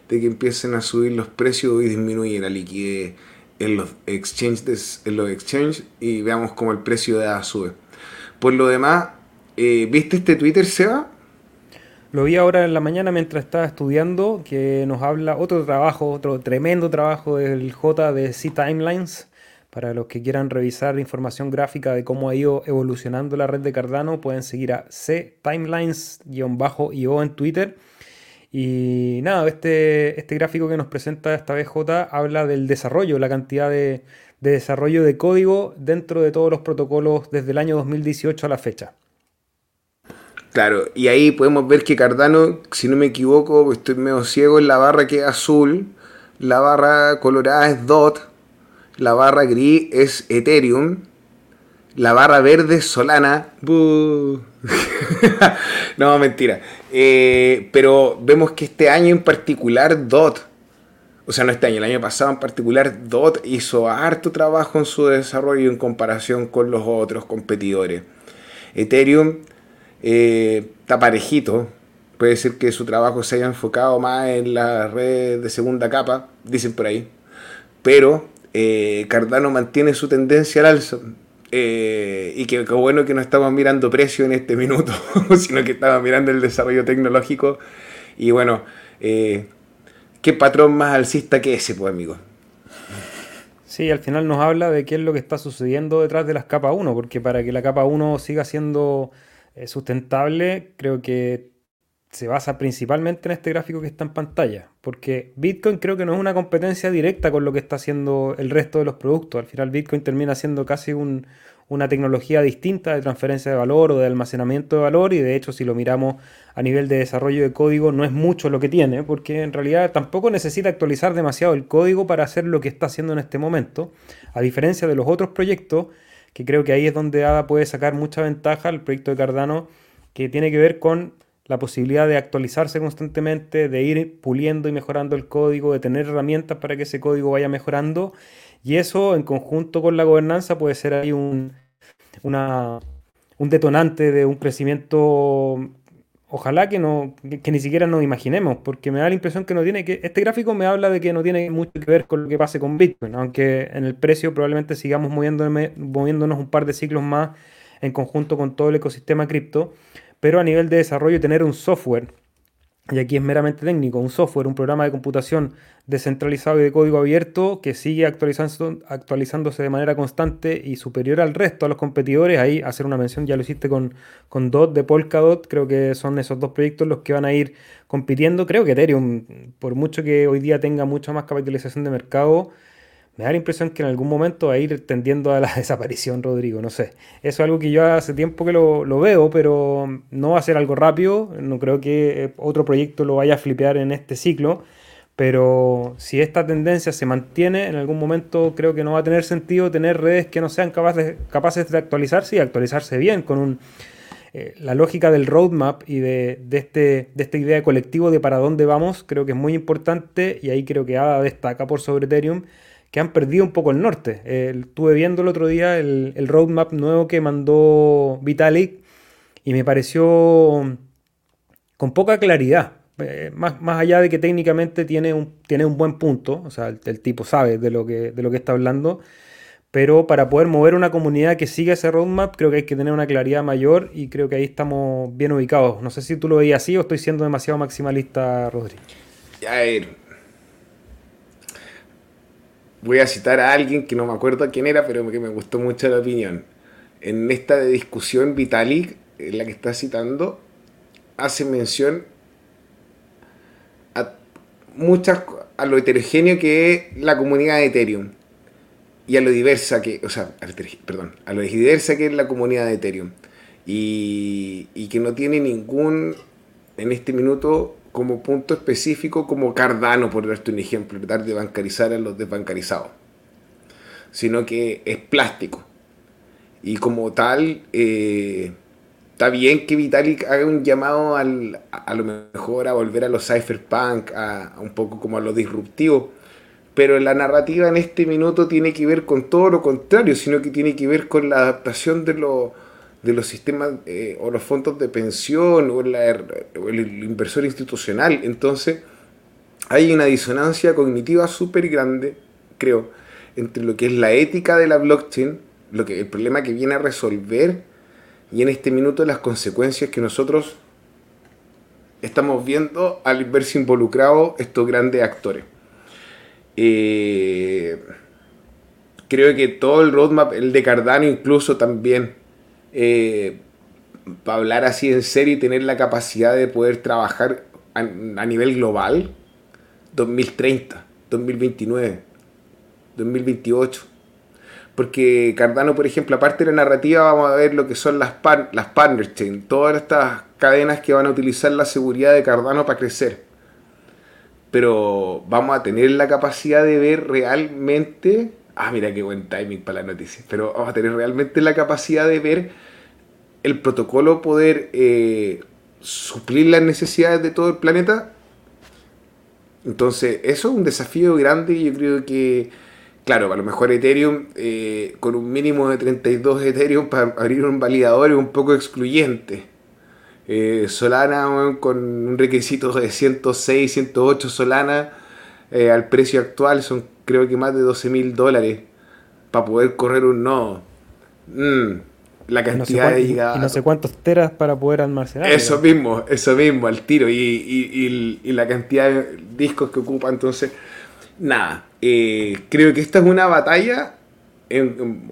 Speaker 2: de que empiecen a subir los precios y disminuye la liquidez en los exchanges, en los exchanges y veamos cómo el precio de ADA sube. Por lo demás, eh, ¿viste este Twitter, Seba?
Speaker 1: Lo vi ahora en la mañana mientras estaba estudiando, que nos habla otro trabajo, otro tremendo trabajo del J de C-Timelines, para los que quieran revisar información gráfica de cómo ha ido evolucionando la red de Cardano, pueden seguir a ctimelines-io en Twitter. Y nada, este, este gráfico que nos presenta esta BJ habla del desarrollo, la cantidad de, de desarrollo de código dentro de todos los protocolos desde el año 2018 a la fecha.
Speaker 2: Claro, y ahí podemos ver que Cardano, si no me equivoco, estoy medio ciego, en la barra que es azul, la barra colorada es DOT, la barra gris es Ethereum, la barra verde es Solana. [laughs] no, mentira. Eh, pero vemos que este año en particular DOT, o sea, no este año, el año pasado en particular, DOT hizo harto trabajo en su desarrollo en comparación con los otros competidores. Ethereum eh, está parejito. Puede ser que su trabajo se haya enfocado más en la red de segunda capa, dicen por ahí. Pero eh, Cardano mantiene su tendencia al alza. Eh, y que, bueno que no estamos mirando precio en este minuto, [laughs] sino que estamos mirando el desarrollo tecnológico. Y bueno, eh, ¿qué patrón más alcista que ese, pues, amigo?
Speaker 1: Sí, al final nos habla de qué es lo que está sucediendo detrás de las capas 1, porque para que la capa 1 siga siendo sustentable, creo que se basa principalmente en este gráfico que está en pantalla, porque Bitcoin creo que no es una competencia directa con lo que está haciendo el resto de los productos. Al final Bitcoin termina siendo casi una tecnología distinta de transferencia de valor o de almacenamiento de valor y de hecho si lo miramos a nivel de desarrollo de código no es mucho lo que tiene, porque en realidad tampoco necesita actualizar demasiado el código para hacer lo que está haciendo en este momento, a diferencia de los otros proyectos, que creo que ahí es donde ADA puede sacar mucha ventaja, el proyecto de Cardano, que tiene que ver con la posibilidad de actualizarse constantemente, de ir puliendo y mejorando el código, de tener herramientas para que ese código vaya mejorando. Y eso en conjunto con la gobernanza puede ser ahí un, un detonante de un crecimiento, ojalá que, no, que, ni siquiera nos imaginemos, porque me da la impresión que no tiene que, este gráfico me habla de que no tiene mucho que ver con lo que pase con Bitcoin, aunque en el precio probablemente sigamos moviéndonos un par de ciclos más en conjunto con todo el ecosistema cripto pero a nivel de desarrollo tener un software, y aquí es meramente técnico, un software, un programa de computación descentralizado y de código abierto que sigue actualizándose de manera constante y superior al resto, a los competidores, ahí hacer una mención, ya lo hiciste con, con DOT de Polkadot, creo que son esos dos proyectos los que van a ir compitiendo, creo que Ethereum, por mucho que hoy día tenga mucha más capitalización de mercado, me da la impresión que en algún momento va a ir tendiendo a la [laughs] desaparición, Rodrigo. No sé. Eso es algo que yo hace tiempo que lo, veo, pero no va a ser algo rápido. No creo que otro proyecto lo vaya a flipear en este ciclo. Pero si esta tendencia se mantiene, en algún momento creo que no va a tener sentido tener redes que no sean capaces, de actualizarse y actualizarse bien con eh, la lógica del roadmap y de, este, de esta idea de colectivo de para dónde vamos, creo que es muy importante y ahí creo que ADA destaca por sobre Ethereum que han perdido un poco el norte. estuve viendo el otro día el, roadmap nuevo que mandó Vitalik y me pareció con poca claridad. Eh, más, más, allá de que técnicamente tiene un, tiene un buen punto, o sea, el, tipo sabe de lo, que, de lo que está hablando, pero para poder mover una comunidad que siga ese roadmap, creo que hay que tener una claridad mayor y creo que ahí estamos bien ubicados. No sé si tú lo veías así o estoy siendo demasiado maximalista, Rodri.
Speaker 2: Ya, voy a citar a alguien que no me acuerdo quién era, pero que me gustó mucho la opinión. En esta discusión, Vitalik, en la que está citando, hace mención a muchas a lo heterogéneo que es la comunidad de Ethereum y a lo diversa que, o sea, perdón, a lo diversa que es la comunidad de Ethereum y, y que no tiene ningún en este minuto como punto específico como Cardano, por darte un ejemplo, tratar de bancarizar a los desbancarizados, sino que es plástico. Y como tal, eh, está bien que Vitalik haga un llamado al, a, lo mejor a volver a los cypherpunk, a, un poco como a lo disruptivo, pero la narrativa en este minuto tiene que ver con todo lo contrario, sino que tiene que ver con la adaptación de los de los sistemas eh, o los fondos de pensión o, la, el inversor institucional. Entonces, hay una disonancia cognitiva súper grande, creo, entre lo que es la ética de la blockchain, lo que, el problema que viene a resolver y en este minuto las consecuencias que nosotros estamos viendo al verse involucrados estos grandes actores. Eh, creo que todo el roadmap, el de Cardano incluso también, eh, para hablar así en serio y tener la capacidad de poder trabajar a, nivel global, 2030, 2029, 2028. Porque Cardano, por ejemplo, aparte de la narrativa, vamos a ver lo que son las, las partner chain, todas estas cadenas que van a utilizar la seguridad de Cardano para crecer. Pero vamos a tener la capacidad de ver realmente ah, mira qué buen timing para la noticia, pero vamos a tener realmente la capacidad de ver el protocolo poder eh, suplir las necesidades de todo el planeta. Entonces, eso es un desafío grande yo creo que, claro, a lo mejor Ethereum, eh, con un mínimo de 32 Ethereum para abrir un validador es un poco excluyente. Eh, Solana con un requisito de 106, 108 Solana al precio actual son creo que más de 12 mil dólares para poder correr un nodo. Mm, la cantidad de
Speaker 1: Y no sé cuántos teras para poder almacenar.
Speaker 2: Eso mismo, eso mismo, al tiro. Y, la cantidad de discos que ocupa. Entonces, nada. Eh, creo que esta es una batalla, en,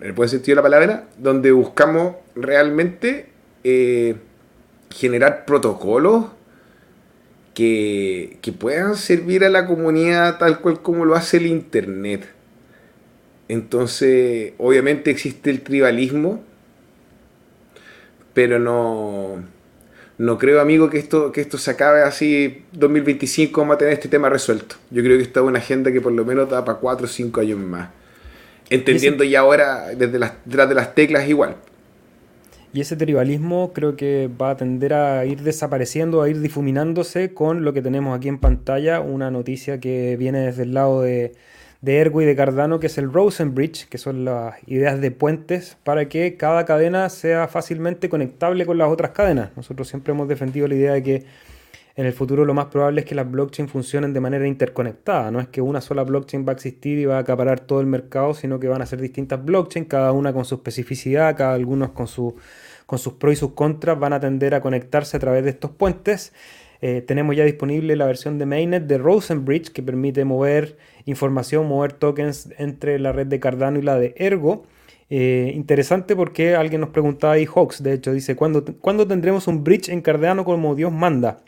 Speaker 2: el buen sentido de la palabra, donde buscamos realmente eh, generar protocolos que, puedan servir a la comunidad tal cual como lo hace el Internet. Entonces, obviamente existe el tribalismo, pero no, no creo, amigo, que esto, que esto se acabe así 2025 vamos a tener este tema resuelto. Yo creo que esta es una agenda que por lo menos da para 4 o 5 años más. Entendiendo ya ahora desde las, detrás de las teclas igual.
Speaker 1: Y ese tribalismo creo que va a tender a ir desapareciendo, a ir difuminándose con lo que tenemos aquí en pantalla, una noticia que viene desde el lado de, de Ergo y de Cardano, que es el Rosenbridge, que son las ideas de puentes para que cada cadena sea fácilmente conectable con las otras cadenas. Nosotros siempre hemos defendido la idea de que en el futuro lo más probable es que las blockchains funcionen de manera interconectada. No es que una sola blockchain va a existir y va a acaparar todo el mercado, sino que van a ser distintas blockchains, cada una con su especificidad, cada algunos con su con sus pros y sus contras van a tender a conectarse a través de estos puentes. Eh, tenemos ya disponible la versión de mainnet de Rosenbridge que permite mover información, mover tokens entre la red de Cardano y la de Ergo. Eh, interesante porque alguien nos preguntaba ahí, Hawks, de hecho, dice, ¿cuándo, ¿cuándo tendremos un bridge en Cardano como Dios manda?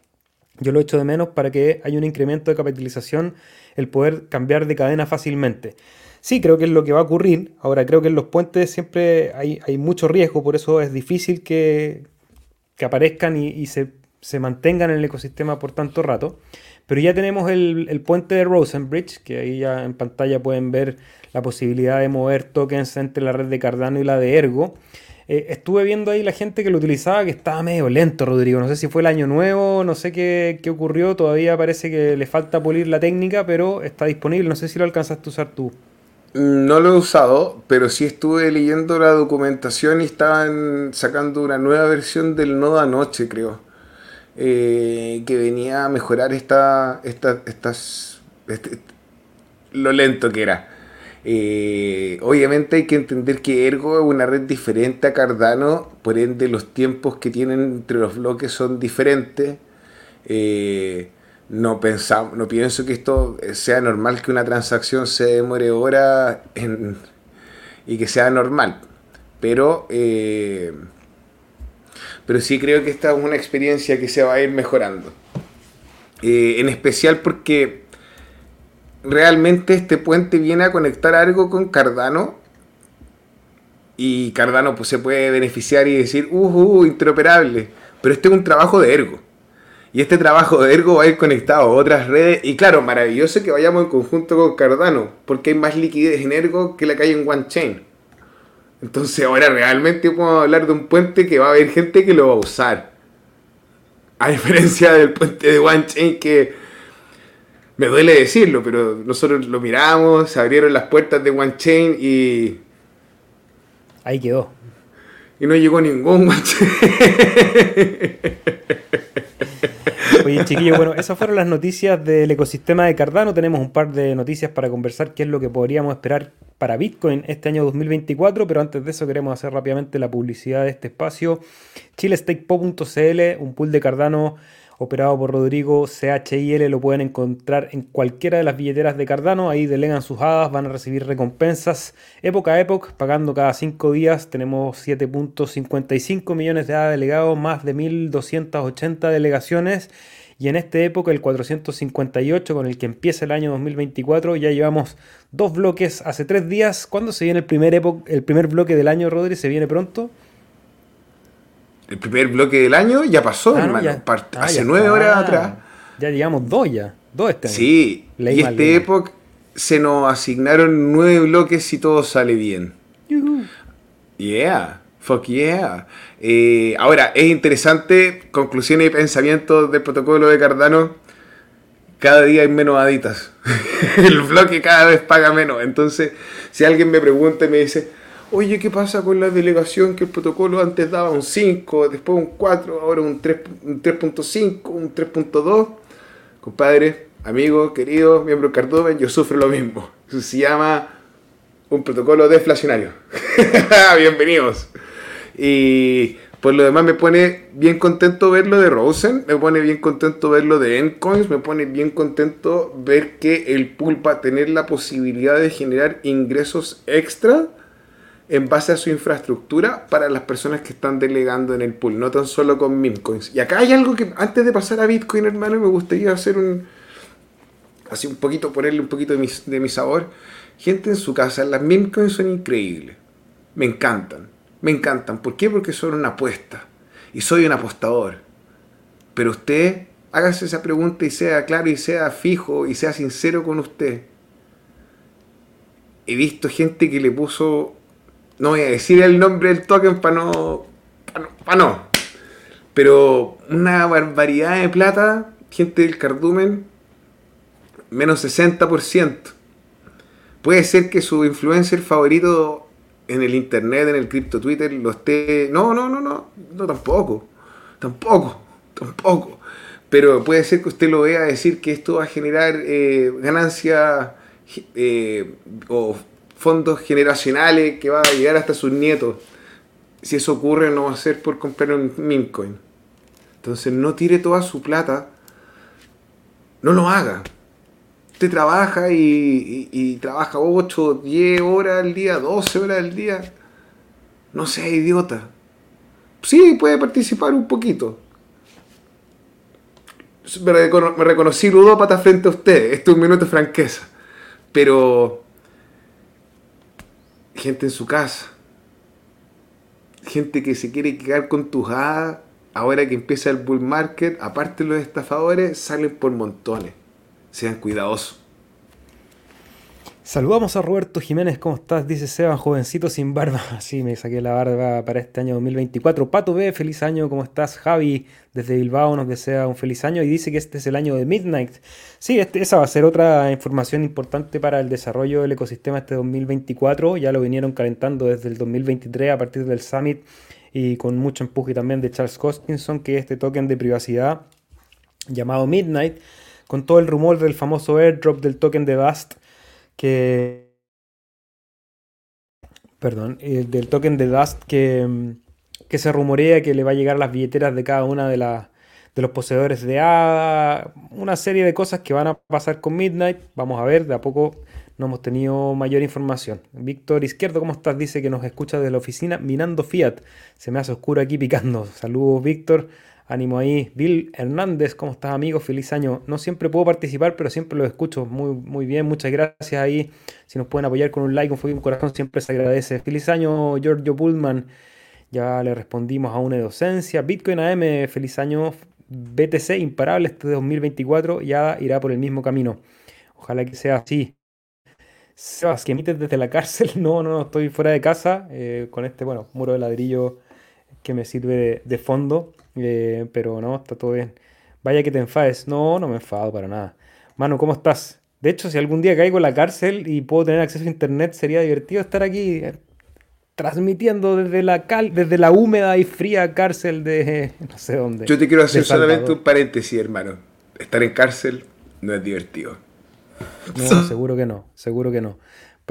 Speaker 1: Yo lo echo de menos para que haya un incremento de capitalización, el poder cambiar de cadena fácilmente. Sí, creo que es lo que va a ocurrir. Ahora, creo que en los puentes siempre hay, mucho riesgo, por eso es difícil que, aparezcan y, se, mantengan en el ecosistema por tanto rato. Pero ya tenemos el, puente de Rosenbridge, que ahí ya en pantalla pueden ver la posibilidad de mover tokens entre la red de Cardano y la de Ergo. Eh, estuve viendo ahí la gente que lo utilizaba que estaba medio lento, Rodrigo. No sé si fue el año nuevo, no sé qué, qué ocurrió. Todavía parece que le falta pulir la técnica, pero está disponible. No sé si lo alcanzaste a usar tú.
Speaker 2: No lo he usado, pero sí estuve leyendo la documentación y estaban sacando una nueva versión del nodo anoche, creo. Eh, que venía a mejorar esta, esta estas, este, lo lento que era. Eh, obviamente hay que entender que Ergo es una red diferente a Cardano, por ende los tiempos que tienen entre los bloques son diferentes. Eh, no, pensamos, no pienso que esto sea normal que una transacción se demore horas y que sea normal. Pero, eh, pero sí creo que esta es una experiencia que se va a ir mejorando. En especial porque realmente este puente viene a conectar algo con Cardano y Cardano pues, se puede beneficiar y decir, uh, uh, interoperable. Pero este es un trabajo de ergo. Y este trabajo de Ergo va a ir conectado a otras redes. Y claro, maravilloso que vayamos en conjunto con Cardano, porque hay más liquidez en Ergo que la que hay en OneChain. Entonces ahora realmente podemos hablar de un puente que va a haber gente que lo va a usar. A diferencia del puente de OneChain que me duele decirlo, pero nosotros lo miramos, se abrieron las puertas de OneChain y...
Speaker 1: Ahí quedó.
Speaker 2: Y no llegó ningún OneChain. [laughs]
Speaker 1: Oye, chiquillos, bueno, esas fueron las noticias del ecosistema de Cardano. Tenemos un par de noticias para conversar, qué es lo que podríamos esperar para Bitcoin este año 2024, pero antes de eso queremos hacer rápidamente la publicidad de este espacio. ChileStakePo.cl, un pool de Cardano operado por Rodrigo CHIL, lo pueden encontrar en cualquiera de las billeteras de Cardano, ahí delegan sus hadas, van a recibir recompensas época a época, pagando cada 5 días, tenemos 7.55 millones de hadas delegados, más de 1.280 delegaciones, y en esta época el 458 con el que empieza el año 2024, ya llevamos dos bloques hace tres días, ¿cuándo se viene el primer, el primer bloque del año, Rodri? ¿Se viene pronto?
Speaker 2: El primer bloque del año ya pasó, ah, hermano. Ah, hace nueve horas atrás.
Speaker 1: Ya llegamos dos ya. Dos este año.
Speaker 2: Sí. y este época se nos asignaron nueve bloques si todo sale bien. Yeah. Fuck yeah. Eh, ahora, es interesante, conclusiones y pensamientos del protocolo de Cardano. Cada día hay menos aditas. [laughs] el bloque cada vez paga menos. Entonces, si alguien me pregunta y me dice, oye, ¿qué pasa con la delegación que el protocolo antes daba un 5, después un 4, ahora un 3.5, un 3.2? Compadre, amigo, querido, miembro del Cardoven, yo sufro lo mismo. Eso se llama un protocolo deflacionario. [laughs] Bienvenidos. Y por lo demás me pone bien contento verlo de Rosen, me pone bien contento verlo de Endcoins, me pone bien contento ver que el pool va a tener la posibilidad de generar ingresos extra en base a su infraestructura para las personas que están delegando en el pool, no tan solo con meme-coins. Y acá hay algo que antes de pasar a Bitcoin, hermano, me gustaría hacer un. Así un poquito, ponerle un poquito de mi, de mi sabor. Gente en su casa, las meme-coins son increíbles. Me encantan. Me encantan. ¿Por qué? Porque son una apuesta. Y soy un apostador. Pero usted, hágase esa pregunta y sea claro y sea fijo y sea sincero con usted. He visto gente que le puso no voy a decir el nombre del token para no, para no, Pero una barbaridad de plata, gente del cardumen, menos 60%. Puede ser que su influencer favorito en el internet, en el cripto Twitter, lo esté. No, no, no, no, no, tampoco. Tampoco, tampoco. Pero puede ser que usted lo vea decir que esto va a generar eh, ganancias eh, o fondos generacionales que va a llegar hasta sus nietos. Si eso ocurre, no va a ser por comprar un meme Entonces, no tire toda su plata. No lo haga. Usted trabaja y, trabaja 8, 10 horas al día, 12 horas al día. No sea idiota. Sí, puede participar un poquito. Me, reconocí ludópata frente a usted. Esto es un minuto de franqueza. Pero gente en su casa, gente que se quiere quedar con tus hadas, ahora que empieza el bull market, aparte los estafadores, salen por montones. Sean cuidadosos.
Speaker 1: Saludamos a Roberto Jiménez, ¿cómo estás? Dice Seba, jovencito sin barba. [laughs] Sí, me saqué la barba para este año 2024. Pato B, feliz año, ¿cómo estás? Javi, desde Bilbao, nos desea un feliz año y dice que este es el año de Midnight. Sí, este, esa va a ser otra información importante para el desarrollo del ecosistema este 2024. Ya lo vinieron calentando desde el 2023 a partir del Summit y con mucho empuje también de Charles Hoskinson, que es este token de privacidad llamado Midnight, con todo el rumor del famoso airdrop del token de Dust que... Perdón, eh, del token de Dust que, que se rumorea que le va a llegar a las billeteras de cada una de, las de los poseedores de ADA, una serie de cosas que van a pasar con Midnight. Vamos a ver, de a poco no hemos tenido mayor información. Víctor Izquierdo, ¿cómo estás? Dice que nos escucha desde la oficina minando Fiat. Se me hace oscuro aquí picando. Saludos, Víctor. Ánimo ahí. Bill Hernández, ¿cómo estás, amigo? Feliz año. No siempre puedo participar, pero siempre lo escucho muy, muy bien. Muchas gracias ahí. Si nos pueden apoyar con un like, un un corazón, siempre se agradece. Feliz año, Giorgio Pullman. Ya le respondimos a una docencia. Bitcoin AM, feliz año. BTC, imparable este 2024. Ya irá por el mismo camino. Ojalá que sea así. Sebas, que emites desde la cárcel. [laughs] No, no, no, estoy fuera de casa eh, con este, bueno, muro de ladrillo que me sirve de, fondo. Eh, pero no, está todo bien. Vaya que te enfades. No, no me enfado para nada. Mano, ¿cómo estás? De hecho, si algún día caigo en la cárcel y puedo tener acceso a internet, sería divertido estar aquí eh, transmitiendo desde la, cal desde la húmeda y fría cárcel de [laughs] no sé dónde.
Speaker 2: Yo te quiero hacer solamente un paréntesis, hermano. Estar en cárcel no es divertido.
Speaker 1: No, seguro que no, seguro que no.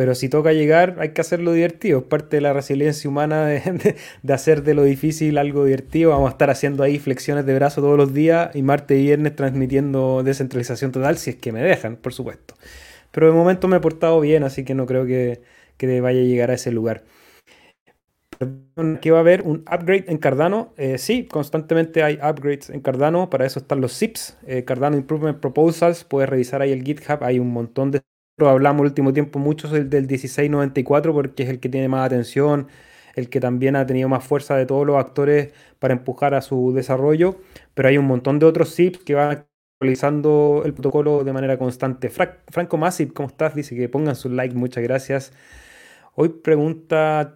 Speaker 1: Pero si toca llegar, hay que hacerlo divertido. Es parte de la resiliencia humana [laughs] de, hacer de lo difícil algo divertido. Vamos a estar haciendo ahí flexiones de brazo todos los días y martes y viernes transmitiendo descentralización total, si es que me dejan, por supuesto. Pero de momento me he portado bien, así que no creo que, vaya a llegar a ese lugar que va a haber un upgrade en Cardano. Eh, sí, constantemente hay upgrades en Cardano. Para eso están los ZIPs, eh, Cardano Improvement Proposals. Puedes revisar ahí el GitHub. Hay un montón de. Hablamos el último tiempo mucho del, del 1694 porque es el que tiene más atención, el que también ha tenido más fuerza de todos los actores para empujar a su desarrollo. Pero hay un montón de otros ZIPs que van actualizando el protocolo de manera constante. Franco Massive, ¿cómo estás? Dice que pongan su like, muchas gracias. Hoy pregunta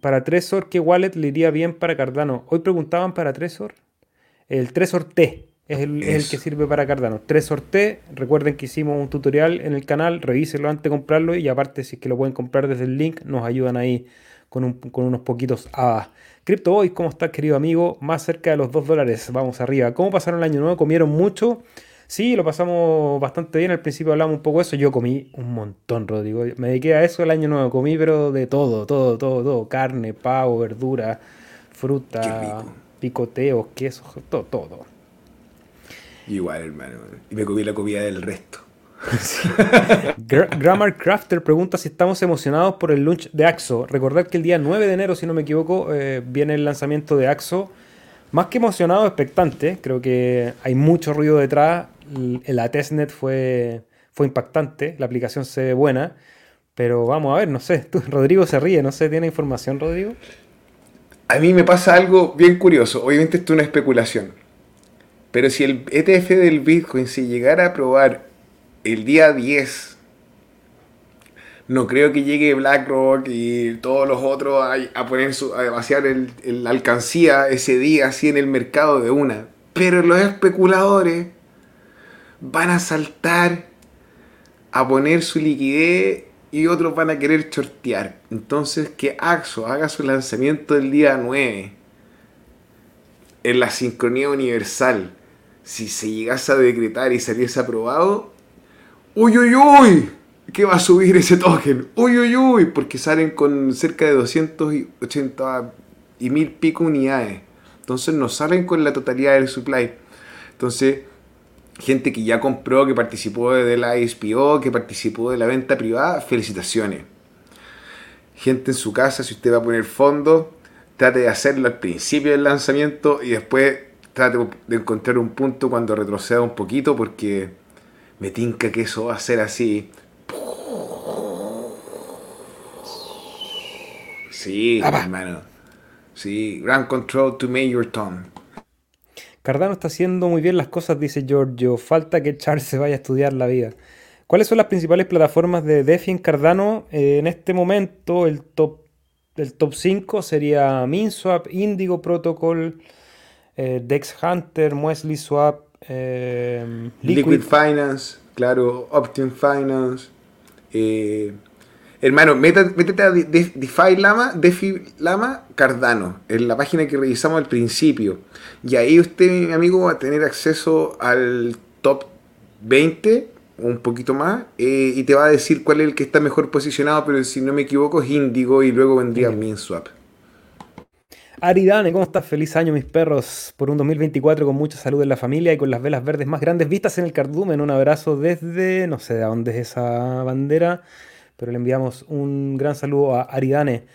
Speaker 1: para Tresor, ¿qué wallet le iría bien para Cardano? Hoy preguntaban para Tresor. El Tresor T es el, que sirve para Cardano. Tresor T, recuerden que hicimos un tutorial en el canal, revísenlo antes de comprarlo y aparte si es que lo pueden comprar desde el link, nos ayudan ahí con, unos poquitos A. Crypto Boys, ¿cómo estás querido amigo? Más cerca de los 2 dólares, vamos arriba. ¿Cómo pasaron el año nuevo? ¿Comieron mucho? Sí, lo pasamos bastante bien. Al principio hablamos un poco de eso. Yo comí un montón, Rodrigo. Me dediqué a eso el año nuevo. Comí, pero de todo, todo, todo, todo. Carne, pavo, verdura, fruta, picoteos, queso, todo, todo.
Speaker 2: Igual, hermano. Y me comí la comida del resto. [laughs]
Speaker 1: Grammar Crafter pregunta si estamos emocionados por el launch de Axo. Recordad que el día 9 de enero, si no me equivoco, eh, viene el lanzamiento de Axo. Más que emocionado, expectante. Creo que hay mucho ruido detrás la testnet fue, fue impactante, la aplicación se ve buena, pero vamos a ver, no sé, Rodrigo se ríe, no sé, ¿tiene información Rodrigo?
Speaker 2: A mí me pasa algo bien curioso, obviamente esto es una especulación, pero si el ETF del Bitcoin se llegara a probar el día 10, no creo que llegue BlackRock y todos los otros a, poner su, a vaciar la alcancía ese día así en el mercado de una. Pero los especuladores van a saltar a poner su liquidez y otros van a querer shortear. Entonces que Axo haga su lanzamiento el día 9 en la sincronía universal. Si se llegase a decretar y saliese aprobado, uy uy uy, ¿qué va a subir ese token? Uy uy uy, porque salen con cerca de 280 y mil pico unidades. Entonces no salen con la totalidad del supply. Entonces gente que ya compró, que participó de la ISPO, que participó de la venta privada, felicitaciones. Gente en su casa, si usted va a poner fondos, trate de hacerlo al principio del lanzamiento y después trate de encontrar un punto cuando retroceda un poquito porque me tinca que eso va a ser así. Sí, hermano. Sí, ground control to Major Tom.
Speaker 1: Cardano está haciendo muy bien las cosas, dice Giorgio. Falta que Charles se vaya a estudiar la vida. ¿Cuáles son las principales plataformas de DeFi en Cardano? Eh, en este momento, el top, el top 5 sería MinSwap, Indigo Protocol, eh, Dex Hunter, Muesli Swap,
Speaker 2: eh, Liquid. Finance, claro, Optim Finance. Hermano, métete a DeFi Lama, DeFi Lama Cardano, en la página que revisamos al principio. Y ahí usted, mi amigo, va a tener acceso al top 20, un poquito más, eh, y te va a decir cuál es el que está mejor posicionado, pero si no me equivoco es Indigo y luego vendría MinSwap.
Speaker 1: Aridane, ¿cómo estás? Feliz año, mis perros, por un 2024 con mucha salud en la familia y con las velas verdes más grandes vistas en el cardumen. Un abrazo desde, no sé de dónde es esa bandera, pero le enviamos un gran saludo a Aridane.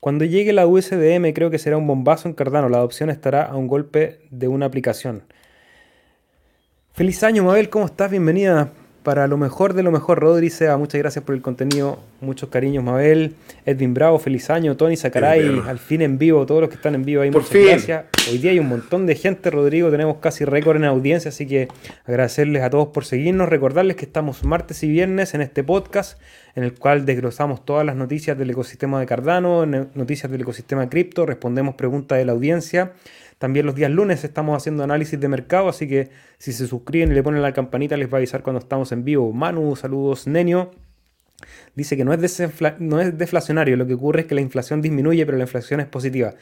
Speaker 1: Cuando llegue la USDM creo que será un bombazo en Cardano. La adopción estará a un golpe de una aplicación. Feliz año, Mabel, ¿cómo estás? Bienvenida para lo mejor de lo mejor, Rodri muchas gracias por el contenido, muchos cariños, Mabel, Edwin Bravo, feliz año, Tony Sacaray, al fin en vivo, todos los que están en vivo ahí,
Speaker 2: por muchas gracias.
Speaker 1: Hoy día hay un montón de gente, Rodrigo, tenemos casi récord en audiencia, así que agradecerles a todos por seguirnos, recordarles que estamos martes y viernes en este podcast, en el cual desglosamos todas las noticias del ecosistema de Cardano, noticias del ecosistema de cripto, respondemos preguntas de la audiencia. También los días lunes estamos haciendo análisis de mercado, así que si se suscriben y le ponen la campanita les va a avisar cuando estamos en vivo. Manu, saludos. Nenio dice que no es, es deflacionario, lo que ocurre es que la inflación disminuye, pero la inflación es positiva.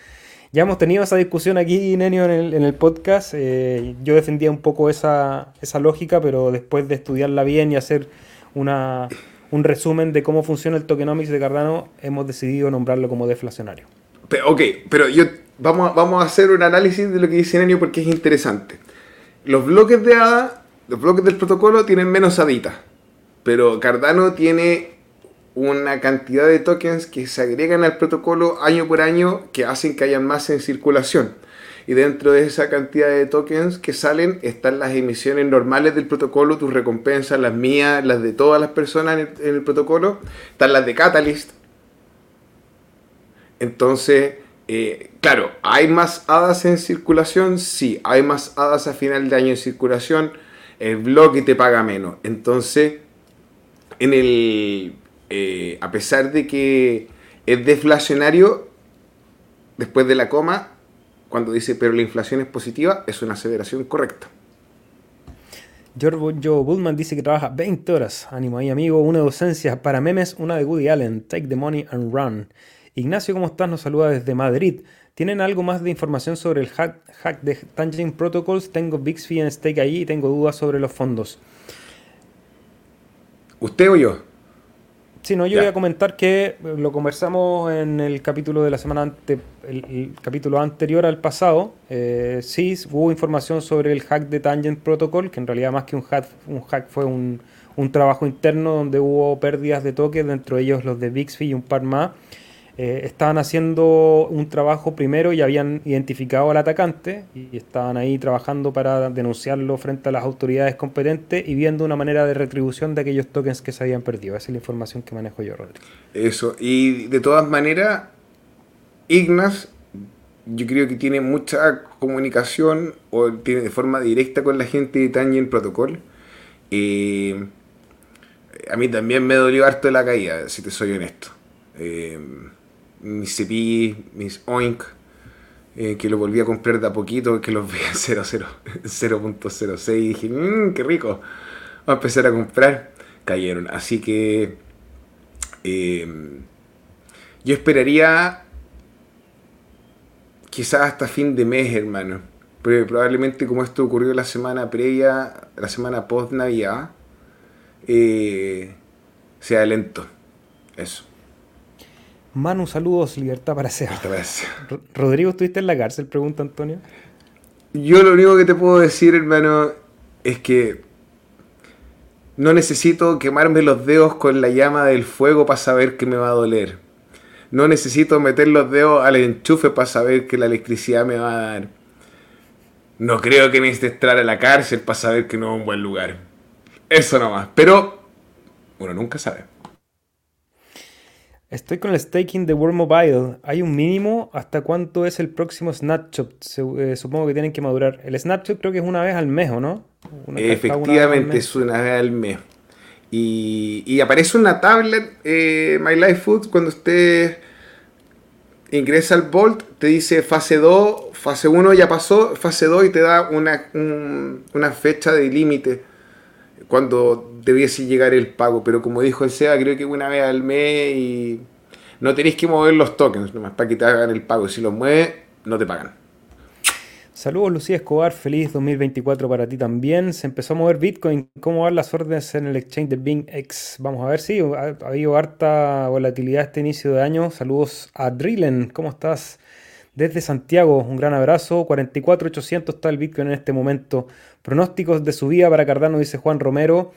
Speaker 1: Ya hemos tenido esa discusión aquí, Nenio, en el, podcast. Eh, yo defendía un poco esa, esa lógica, pero después de estudiarla bien y hacer una, un resumen de cómo funciona el tokenomics de Cardano, hemos decidido nombrarlo como deflacionario.
Speaker 2: ok, pero yo vamos a, vamos a hacer un análisis de lo que dice Nenio porque es interesante. Los bloques de ADA, los bloques del protocolo tienen menos aditas, pero Cardano tiene una cantidad de tokens que se agregan al protocolo año por año que hacen que haya más en circulación. Y dentro de esa cantidad de tokens que salen están las emisiones normales del protocolo, tus recompensas, las mías, las de todas las personas en el, en el protocolo, están las de Catalyst. Entonces, eh, claro, ¿hay más hadas en circulación? Sí, hay más hadas a final de año en circulación. El bloque te paga menos. Entonces, en el, eh, a pesar de que es deflacionario, después de la coma, cuando dice pero la inflación es positiva, es una aseveración correcta.
Speaker 1: George Joe Bullman dice que trabaja 20 horas. Ánimo ahí, amigo. Una docencia para memes, una de Woody Allen. Take the money and run. Ignacio, ¿cómo estás? Nos saluda desde Madrid. ¿Tienen algo más de información sobre el hack, de Tangent Protocols? Tengo Bixby en stake ahí y tengo dudas sobre los fondos.
Speaker 2: ¿Usted o yo?
Speaker 1: Sí, no, yo voy a comentar que lo conversamos en el capítulo de la semana ante, el, capítulo anterior al pasado. Eh, sí, hubo información sobre el hack de Tangent Protocol, que en realidad más que un hack, un hack fue un, un trabajo interno donde hubo pérdidas de toques, dentro de ellos los de Bixby y un par más. Eh, estaban haciendo un trabajo primero y habían identificado al atacante y estaban ahí trabajando para denunciarlo frente a las autoridades competentes y viendo una manera de retribución de aquellos tokens que se habían perdido. Esa es la información que manejo yo, Rodrigo.
Speaker 2: Eso, y de todas maneras, Ignas, yo creo que tiene mucha comunicación o tiene de forma directa con la gente de Tangent Protocol. Eh, a mí también me dolió harto la caída, si te soy honesto. Eh, mis CP, mis Oink, eh, que lo volví a comprar de a poquito, que los veía en 0.06 [laughs] y dije, mmm, qué rico, vamos a empezar a comprar. Cayeron, así que eh, yo esperaría quizás hasta fin de mes, hermano. Pero probablemente como esto ocurrió la semana previa, la semana post Navidad, eh, sea lento. Eso.
Speaker 1: Manu, saludos, libertad para ser. Rodrigo, ¿estuviste en la cárcel? Pregunta Antonio.
Speaker 2: Yo lo único que te puedo decir, hermano, es que no necesito quemarme los dedos con la llama del fuego para saber que me va a doler. No necesito meter los dedos al enchufe para saber que la electricidad me va a dar. No creo que necesite entrar a la cárcel para saber que no es un buen lugar. Eso nomás. Pero uno nunca sabe.
Speaker 1: Estoy con el staking de World Mobile. ¿Hay un mínimo? ¿Hasta cuánto es el próximo snapshot? Eh, supongo que tienen que madurar. El snapshot creo que es una vez al mes, ¿o no?
Speaker 2: Efectivamente, es una vez al mes. Y, aparece una tablet, eh, My Life Food, cuando usted ingresa al Vault, te dice fase 2, fase 1 ya pasó, fase 2 y te da una, una fecha de límite cuando debiese llegar el pago. Pero como dijo el SEA, creo que una vez al mes y no tenéis que mover los tokens nomás para que te hagan el pago. Si los mueves, no te pagan.
Speaker 1: Saludos Lucía Escobar, feliz 2024 para ti también. Se empezó a mover Bitcoin. ¿Cómo van las órdenes en el exchange de BingX? Vamos a ver si ha, habido harta volatilidad este inicio de año. Saludos a Drillen, ¿cómo estás? desde Santiago. Un gran abrazo. 44.800 está el Bitcoin en este momento. Pronósticos de subida para Cardano, dice Juan Romero.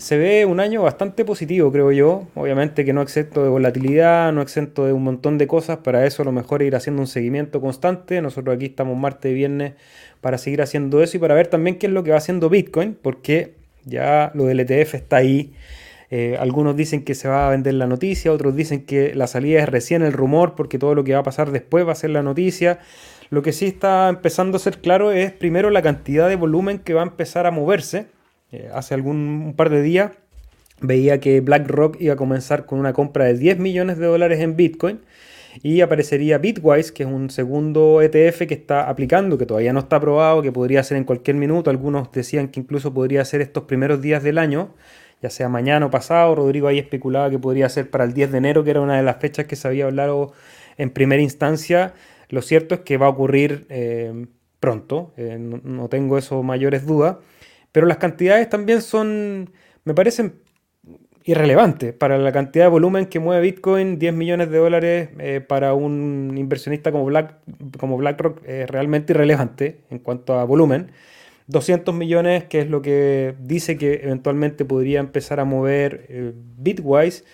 Speaker 1: Se ve un año bastante positivo, creo yo. Obviamente que no exento de volatilidad, no exento de un montón de cosas. Para eso lo mejor ir haciendo un seguimiento constante. Nosotros aquí estamos martes y viernes para seguir haciendo eso y para ver también qué es lo que va haciendo Bitcoin, porque ya lo del ETF está ahí. Eh, algunos dicen que se va a vender la noticia, otros dicen que la salida es recién el rumor, porque todo lo que va a pasar después va a ser la noticia. Lo que sí está empezando a ser claro es primero la cantidad de volumen que va a empezar a moverse. Eh, hace algún par de días veía que BlackRock iba a comenzar con una compra de 10 millones de dólares en Bitcoin y aparecería Bitwise, que es un segundo ETF que está aplicando, que todavía no está aprobado, que podría ser en cualquier minuto. Algunos decían que incluso podría ser estos primeros días del año, ya sea mañana o pasado. Rodrigo ahí especulaba que podría ser para el 10 de enero, que era una de las fechas que se había hablado en primera instancia. Lo cierto es que va a ocurrir eh, pronto, eh, no, tengo eso mayores dudas, pero las cantidades también son, me parecen irrelevante para la cantidad de volumen que mueve Bitcoin. 10 millones de dólares eh, para un inversionista como, Black, como BlackRock es realmente irrelevante en cuanto a volumen. 200 millones, que es lo que dice que eventualmente podría empezar a mover eh, Bitwise,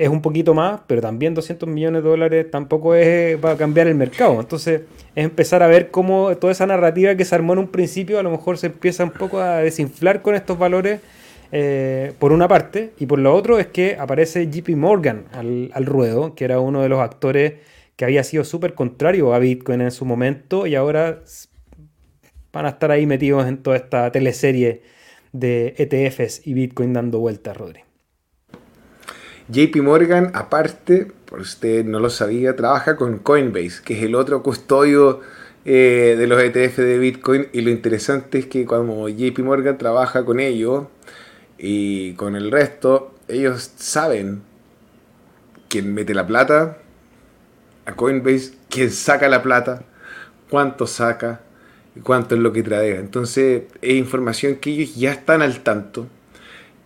Speaker 1: es un poquito más, pero también 200 millones de dólares tampoco es, va a cambiar el mercado. Entonces es empezar a ver cómo toda esa narrativa que se armó en un principio a lo mejor se empieza un poco a desinflar con estos valores eh, por una parte, y por lo otro es que aparece JP Morgan al, ruedo, que era uno de los actores que había sido súper contrario a Bitcoin en su momento y ahora van a estar ahí metidos en toda esta teleserie de ETFs y Bitcoin dando vueltas, Rodri.
Speaker 2: JP Morgan, aparte, por usted no lo sabía, trabaja con Coinbase, que es el otro custodio eh, de los ETF de Bitcoin. Y lo interesante es que cuando JP Morgan trabaja con ellos, y con el resto, ellos saben quién mete la plata a Coinbase, quién saca la plata, cuánto saca y cuánto es lo que trae. Entonces es información que ellos ya están al tanto.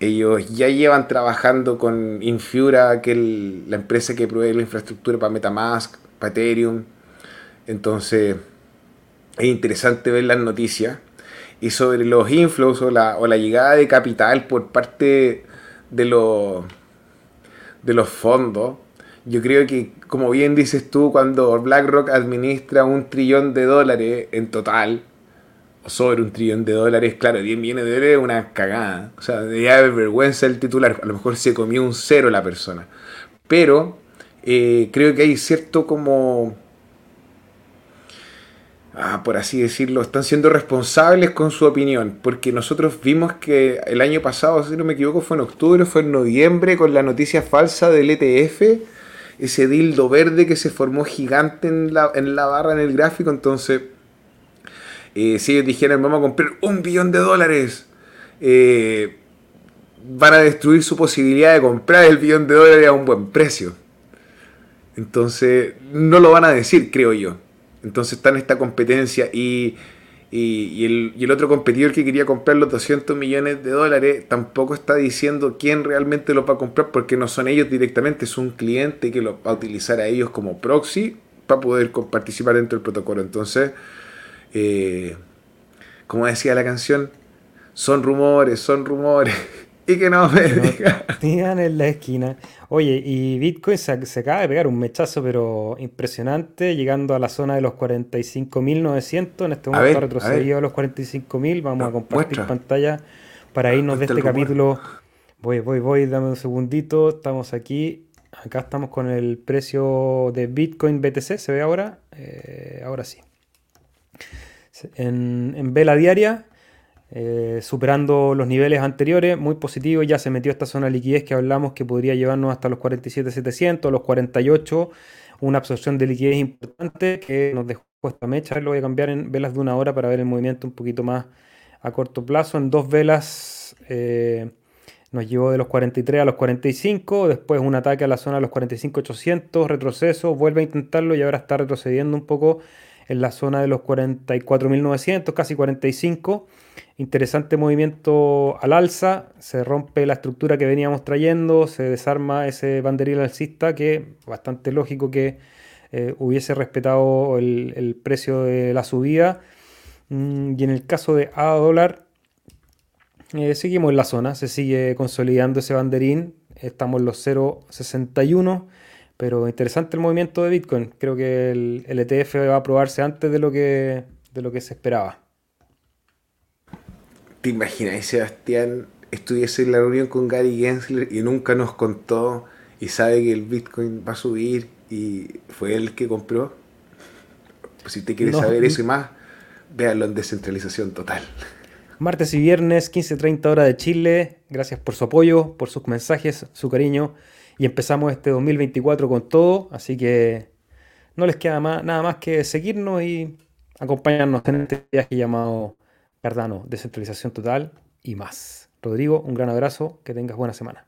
Speaker 2: Ellos ya llevan trabajando con Infura, que es la empresa que provee la infraestructura para Metamask, para Ethereum. Entonces es interesante ver las noticias y sobre los inflows o la, llegada de capital por parte de los, de los fondos, yo creo que, como bien dices tú, cuando BlackRock administra un trillón de dólares en total, sobre un trillón de dólares, claro, 10 millones de dólares es una cagada. O sea, de vergüenza el titular. A lo mejor se comió un cero la persona. Pero eh, creo que hay cierto como ah, por así decirlo, están siendo responsables con su opinión, porque nosotros vimos que el año pasado, si no me equivoco, fue en octubre, fue en noviembre, con la noticia falsa del ETF, ese dildo verde que se formó gigante en la, en la barra en el gráfico, entonces, si ellos dijeran, vamos a comprar un billón de dólares, eh, van a destruir su posibilidad de comprar el billón de dólares a un buen precio. Entonces, no lo van a decir, creo yo. Entonces está en esta competencia y, el, otro competidor que quería comprar los 200 millones de dólares tampoco está diciendo quién realmente lo va a comprar porque no son ellos directamente, es un cliente que lo va a utilizar a ellos como proxy para poder participar dentro del protocolo. Entonces, eh, como decía la canción, son rumores, son rumores. [laughs] y que no me [laughs]
Speaker 1: digan en la esquina. Oye, y Bitcoin se, acaba de pegar un mechazo, pero impresionante, llegando a la zona de los 45.900. En este momento ha retrocedido a, los 45.000. Vamos a compartir pantalla para irnos de este capítulo. Voy, voy, voy, dame un segundito. Estamos aquí. Acá estamos con el precio de Bitcoin BTC. ¿Se ve ahora? Eh, ahora sí. En, vela diaria eh, superando los niveles anteriores, muy positivo, ya se metió esta zona de liquidez que hablamos que podría llevarnos hasta los 47.700, los 48, una absorción de liquidez importante que nos dejó esta mecha, lo voy a cambiar en velas de una hora para ver el movimiento un poquito más a corto plazo, en dos velas eh, nos llevó de los 43 a los 45, después un ataque a la zona de los 45.800, retroceso, vuelve a intentarlo y ahora está retrocediendo un poco en la zona de los 44.900, casi 45 Interesante movimiento al alza, se rompe la estructura que veníamos trayendo, se desarma ese banderil alcista que bastante lógico que eh, hubiese respetado el, precio de la subida. Mm, y en el caso de A dólar, eh, seguimos en la zona, se sigue consolidando ese banderín, estamos en los 0.61, pero interesante el movimiento de Bitcoin. Creo que el, el ETF va a aprobarse antes de lo que, de lo que se esperaba.
Speaker 2: ¿Te imaginas, Sebastián, estuviese en la reunión con Gary Gensler y nunca nos contó y sabe que el Bitcoin va a subir y fue él el que compró? Pues si te quieres saber eso y más, véanlo en descentralización total.
Speaker 1: Martes y viernes, 15.30 horas de Chile. Gracias por su apoyo, por sus mensajes, su cariño. Y empezamos este 2024 con todo. Así que no les queda más, nada más que seguirnos y acompañarnos en este viaje llamado Cardano, descentralización total y más. Rodrigo, un gran abrazo, que tengas buena semana.